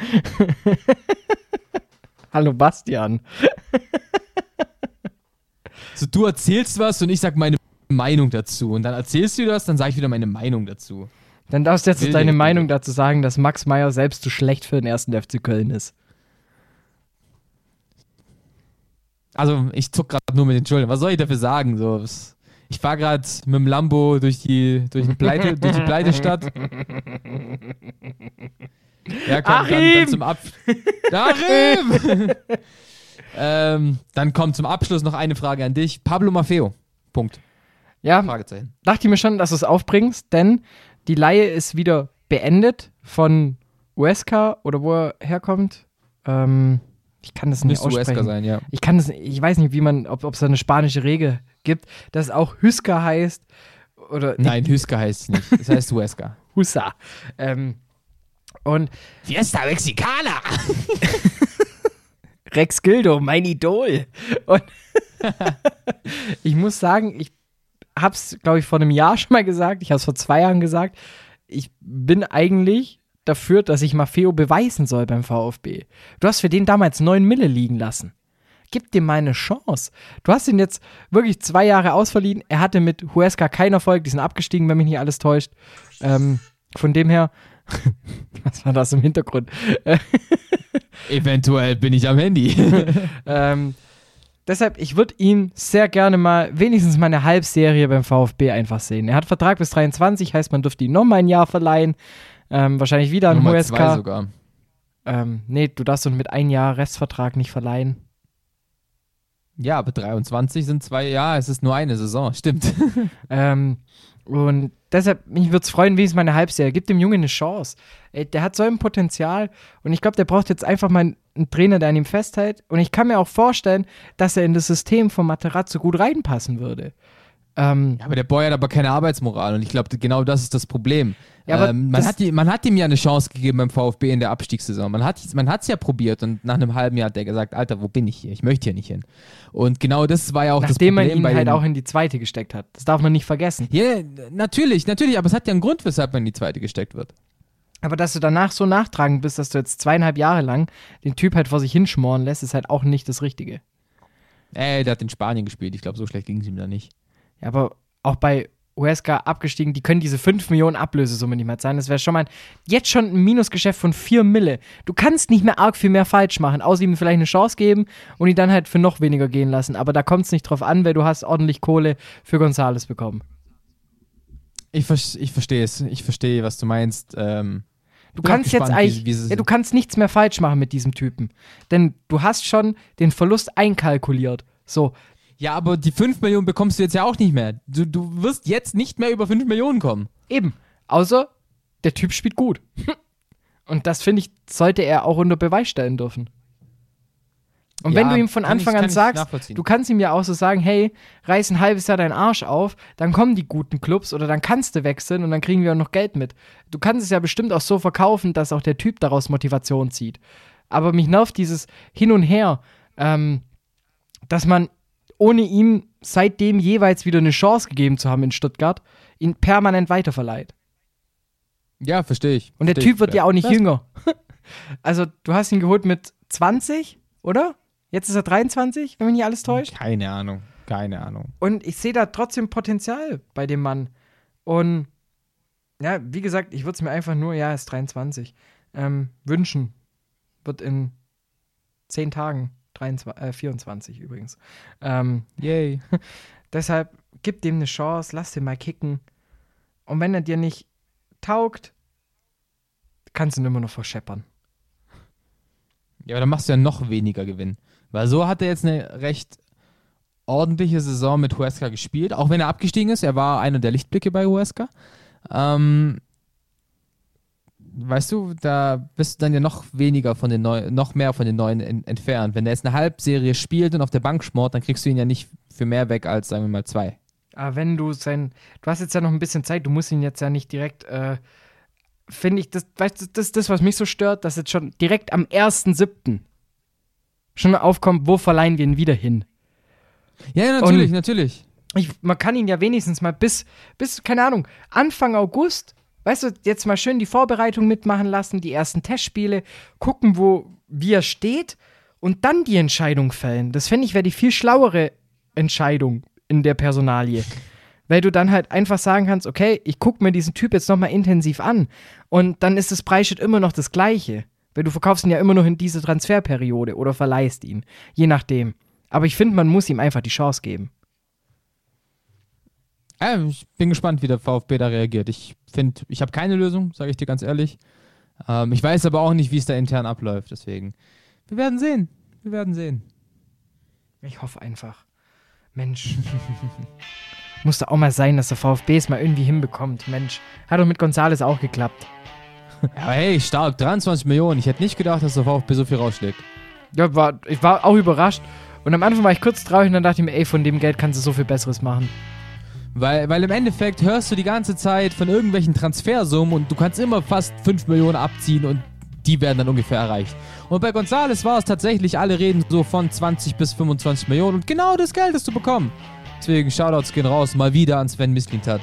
Hallo Bastian. So, du erzählst was und ich sag meine Meinung dazu. Und dann erzählst du das, dann sage ich wieder meine Meinung dazu. Dann darfst du jetzt deine Meinung dazu sagen, dass Max Meyer selbst zu schlecht für den ersten FC Köln ist. Also, ich zuck gerade nur mit den Schultern. Was soll ich dafür sagen? So, ich fahre gerade mit dem Lambo durch die, durch, Pleite, durch die Pleitestadt. Ja, komm, Achim! dann, dann zum Ab. Achim! <laughs> ähm, dann kommt zum Abschluss noch eine Frage an dich. Pablo Maffeo. Punkt. Ja, dachte ich mir schon, dass du es aufbringst, denn die Laie ist wieder beendet von Uesca oder wo er herkommt. Ähm, ich kann das nicht Müsste aussprechen. Uesca sein, ja. Ich kann das, ich weiß nicht, wie man, ob es da eine spanische Regel gibt, dass es auch Hüska heißt. Oder Nein, Hüska heißt es nicht. Es heißt Huesca. <laughs> Husa. Ähm, und Fiesta Mexicana! <laughs> Rex Gildo, mein Idol. Und <laughs> ich muss sagen, ich habe es, glaube ich, vor einem Jahr <laughs> schon mal gesagt, ich habe es vor zwei Jahren gesagt. ich bin eigentlich dafür, dass ich Maffeo beweisen soll beim VfB. Du hast für den damals 9 Mille liegen lassen. Gib dir mal eine Chance. Du hast ihn jetzt wirklich zwei Jahre ausverliehen. Er hatte mit Huesca keinen Erfolg. Die sind abgestiegen, wenn mich nicht alles täuscht. Ähm, von dem her, <laughs> was war das im Hintergrund? <laughs> Eventuell bin ich am Handy. ähm, deshalb, ich würde ihn sehr gerne mal wenigstens mal eine Halbserie beim VfB einfach sehen. Er hat Vertrag bis 23, heißt, man dürfte ihn noch mal ein Jahr verleihen. Ähm, wahrscheinlich wieder an Huesca. zwei sogar. Ähm, nee, du darfst ihn mit ein Jahr Restvertrag nicht verleihen. Ja, aber 23 sind zwei, ja, es ist nur eine Saison, stimmt. <laughs> Ähm, und deshalb, mich würde es freuen, wie es meine Halbserie. Gib dem Jungen eine Chance. Ey, der hat so ein Potenzial und ich glaube, der braucht jetzt einfach mal einen, Trainer, der an ihm festhält. Und ich kann mir auch vorstellen, dass er in das System von Materazzo gut reinpassen würde. Ähm, Ja, aber der Boy hat aber keine Arbeitsmoral und ich glaube, genau das ist das Problem. Ja, ähm, man, das- hat die, man hat ihm ja eine Chance gegeben beim VfB in der Abstiegssaison. Man hat es man hat's ja probiert und nach einem halben Jahr hat er gesagt, Alter, wo bin ich hier? Ich möchte hier nicht hin. Und genau das war ja auch das nachdem man Problem ihn halt auch in die zweite gesteckt hat. Das darf man nicht vergessen. Ja, natürlich, natürlich, aber es hat ja einen Grund, weshalb man in die zweite gesteckt wird. Aber dass du danach so nachtragend bist, dass du jetzt zweieinhalb Jahre lang den Typ halt vor sich hinschmoren lässt, ist halt auch nicht das Richtige. Ey, der hat in Spanien gespielt. Ich glaube, so schlecht ging es ihm da nicht. Ja, aber auch bei Huesca abgestiegen, die können diese 5 Millionen Ablösesumme nicht mehr zahlen. Das wäre schon mal jetzt schon ein Minusgeschäft von 4 Mille. Du kannst nicht mehr arg viel mehr falsch machen, außer ihm vielleicht eine Chance geben und ihn dann halt für noch weniger gehen lassen. Aber da kommt es nicht drauf an, weil du hast ordentlich Kohle für Gonzales bekommen. Ich, ver- ich verstehe es. Ich verstehe, was du meinst. Ähm, Du kannst jetzt eigentlich, wie, wie ja, du kannst nichts mehr falsch machen mit diesem Typen. Denn du hast schon den Verlust einkalkuliert. So, Ja, aber die 5 Millionen bekommst du jetzt ja auch nicht mehr. Du, du wirst jetzt nicht mehr über 5 Millionen kommen. Eben. Außer der Typ spielt gut. <laughs> Und das finde ich, sollte er auch unter Beweis stellen dürfen. Und Ja, wenn du ihm von Anfang an sagst, du kannst ihm ja auch so sagen, hey, reiß ein halbes Jahr deinen Arsch auf, dann kommen die guten Clubs oder dann kannst du wechseln und dann kriegen wir auch noch Geld mit. Du kannst es ja bestimmt auch so verkaufen, dass auch der Typ daraus Motivation zieht. Aber mich nervt dieses Hin und Her, ähm, dass man ohne ihm seitdem jeweils wieder eine Chance gegeben zu haben in Stuttgart, ihn permanent weiterverleiht. Ja, verstehe ich. Und der Versteh Typ ich. wird ja auch nicht Das- jünger. <laughs> also, du hast ihn geholt mit 20, oder? Jetzt ist er 23, wenn mich nicht alles täuscht. Keine Ahnung. Keine Ahnung. Und ich sehe da trotzdem Potenzial bei dem Mann. Und ja, wie gesagt, ich würde es mir einfach nur, ja, er ist 23, ähm, wünschen. Wird in 10 Tagen 23, äh, 24 übrigens. Ähm, Yay. <laughs> deshalb gib dem eine Chance, lass den mal kicken. Und wenn er dir nicht taugt, kannst du ihn immer noch verscheppern. Ja, aber dann machst du ja noch weniger Gewinn. Weil so hat er jetzt eine recht ordentliche Saison mit Huesca gespielt, auch wenn er abgestiegen ist. Er war einer der Lichtblicke bei Huesca. Ähm, weißt du, da bist du dann ja noch weniger von den neuen, noch mehr von den neuen en entfernt. Wenn er jetzt eine Halbserie spielt und auf der Bank schmort, dann kriegst du ihn ja nicht für mehr weg als, sagen wir mal, zwei. Aber wenn du sein, du hast jetzt ja noch ein bisschen Zeit, du musst ihn jetzt ja nicht direkt, äh, finde ich, das, weißt du, das ist das, was mich so stört, dass jetzt schon direkt am 1.7. schon aufkommt, wo verleihen wir ihn wieder hin. Ja, ja, natürlich, Und- natürlich. Ich, man kann ihn ja wenigstens mal bis, bis, keine Ahnung, Anfang August, weißt du, jetzt mal schön die Vorbereitung mitmachen lassen, die ersten Testspiele, gucken, wo, wie er steht und dann die Entscheidung fällen. Das fände ich wäre die viel schlauere Entscheidung in der Personalie. Weil du dann halt einfach sagen kannst, okay, ich gucke mir diesen Typ jetzt nochmal intensiv an und dann ist das Preisschild immer noch das gleiche. Weil du verkaufst ihn ja immer noch in diese Transferperiode oder verleihst ihn, je nachdem. Aber ich finde, man muss ihm einfach die Chance geben. Ja, ich bin gespannt, wie der VfB da reagiert. Ich finde, ich habe keine Lösung, sage ich dir ganz ehrlich. Ähm, ich weiß aber auch nicht, wie es da intern abläuft. Deswegen, wir werden sehen. Wir werden sehen. Ich hoffe einfach. Mensch. <laughs> Muss doch auch mal sein, dass der VfB es mal irgendwie hinbekommt. Mensch. Hat doch mit Gonzales auch geklappt. Aber hey, stark, 23 Millionen. Ich hätte nicht gedacht, dass der VfB so viel rausschlägt. Ja, war, ich war auch überrascht. Und am Anfang war ich kurz traurig und dann dachte ich mir, ey, von dem Geld kannst du so viel Besseres machen. Weil, weil im Endeffekt hörst du die ganze Zeit von irgendwelchen Transfersummen und du kannst immer fast 5 Millionen abziehen und die werden dann ungefähr erreicht. Und bei Gonzales war es tatsächlich, alle reden so von 20 bis 25 Millionen und genau das Geld hast du bekommen. Deswegen Shoutouts gehen raus, mal wieder an Sven Mislintat.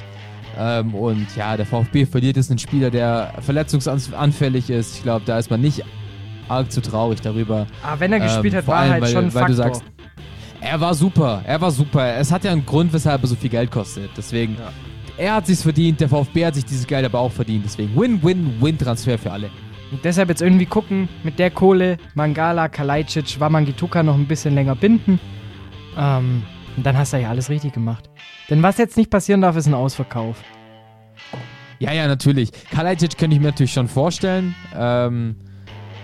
Ähm, und ja, der VfB verliert jetzt einen Spieler, der verletzungsanfällig ist. Ich glaube, da ist man nicht arg zu traurig darüber. Aber wenn er gespielt Ähm, hat, war allem, halt weil- schon ein weil du Faktor. sagst, Er war super, er war super. Es hat ja einen Grund, weshalb er so viel Geld kostet. Deswegen, er hat sich's verdient, der VfB hat sich dieses Geld aber auch verdient. Deswegen Win-Win-Win-Transfer für alle. Und deshalb jetzt irgendwie gucken, mit der Kohle Mangala, Kalajdzic, Wamangituka noch ein bisschen länger binden. Ähm, und dann hast du ja alles richtig gemacht. Denn was jetzt nicht passieren darf, ist ein Ausverkauf. Ja, ja, natürlich. Kalajdzic könnte ich mir natürlich schon vorstellen. Ähm,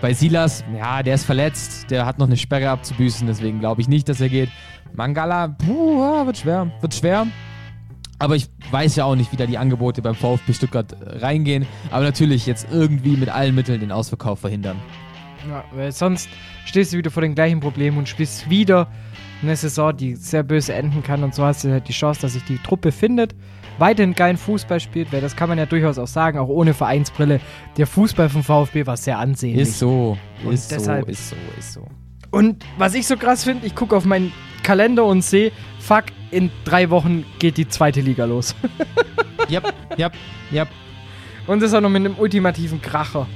bei Silas, ja, der ist verletzt, der hat noch eine Sperre abzubüßen, deswegen glaube ich nicht, dass er geht. Mangala, puh, ja, wird schwer, wird schwer. Aber ich weiß ja auch nicht, wie da die Angebote beim VfB Stuttgart äh, reingehen. Aber natürlich jetzt irgendwie mit allen Mitteln den Ausverkauf verhindern. Ja, weil sonst stehst du wieder vor den gleichen Problemen und spielst wieder eine Saison, die sehr böse enden kann. Und so hast du halt die Chance, dass sich die Truppe findet, weiterhin geilen Fußball spielt, weil das kann man ja durchaus auch sagen, auch ohne Vereinsbrille. Der Fußball vom VfB war sehr ansehnlich. Ist so, Und ist deshalb- so, ist so, ist so. Und was ich so krass finde, ich gucke auf meinen Kalender und sehe, fuck, in drei Wochen geht die zweite Liga los. <laughs> Yep, yep, yep. Und das auch noch mit einem ultimativen Kracher.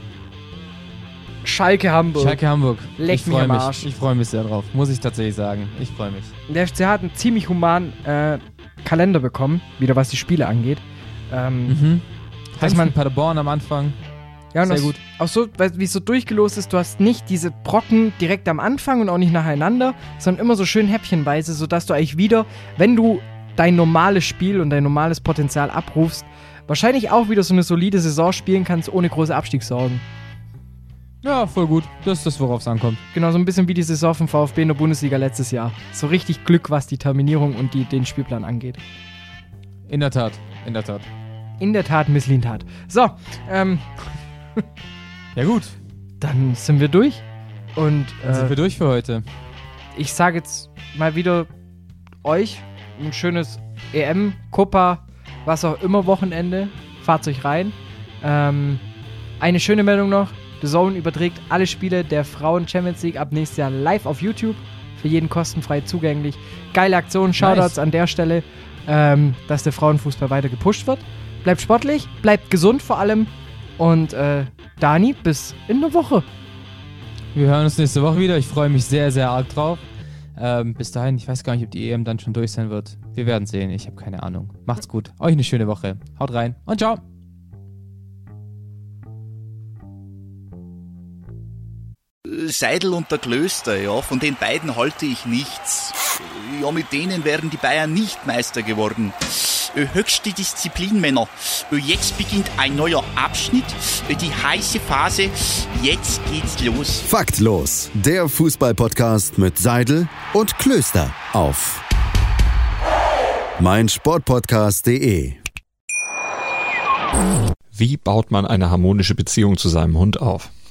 Schalke Hamburg. Schalke Hamburg. Leck ich mich freue am mich. Arsch. Ich freue mich sehr drauf. Muss ich tatsächlich sagen. Ich freue mich. Der FCH hat einen ziemlich humanen äh, Kalender bekommen, wieder was die Spiele angeht. Ähm, Mhm. Dass man- Paderborn am Anfang. Ja, und Sehr auch, gut. Auch so, weil- wie es so durchgelost ist, du hast nicht diese Brocken direkt am Anfang und auch nicht nacheinander, sondern immer so schön häppchenweise, sodass du eigentlich wieder, wenn du dein normales Spiel und dein normales Potenzial abrufst, wahrscheinlich auch wieder so eine solide Saison spielen kannst, ohne große Abstiegssorgen. Ja, voll gut. Das ist das, worauf es ankommt. Genau, so ein bisschen wie die Saison vom VfB in der Bundesliga letztes Jahr. So richtig Glück, was die Terminierung und die, den Spielplan angeht. In der Tat. In der Tat. In der Tat, Misslintat. So, ähm, Ja, gut. dann sind wir durch. Und Dann sind äh, wir durch für heute. ich sage jetzt mal wieder euch ein schönes EM, Copa, was auch immer Wochenende. Fahrt euch rein. Ähm, eine schöne Meldung noch. The Zone überträgt alle Spiele der Frauen Champions League ab nächstes Jahr live auf YouTube. Für jeden kostenfrei zugänglich. Geile Aktion, Shoutouts an der Stelle, ähm, dass der Frauenfußball weiter gepusht wird. Bleibt sportlich, bleibt gesund vor allem. Und äh, Dani, bis in der Woche. Wir hören uns nächste Woche wieder. Ich freue mich sehr, sehr arg drauf. Ähm, bis dahin, ich weiß gar nicht, ob die EM dann schon durch sein wird. Wir werden sehen. Ich habe keine Ahnung. Macht's gut. Euch eine schöne Woche. Haut rein und ciao. Seidel und der Klöster, ja, von den beiden halte ich nichts. Ja, mit denen wären die Bayern nicht Meister geworden. Äh, Höchste Disziplin, Männer. Äh, Jetzt beginnt ein neuer Abschnitt, äh, die heiße Phase. Jetzt geht's los. Faktlos, der Fußballpodcast mit Seidel und Klöster auf meinsportpodcast.de. Wie baut man eine harmonische Beziehung zu seinem Hund auf?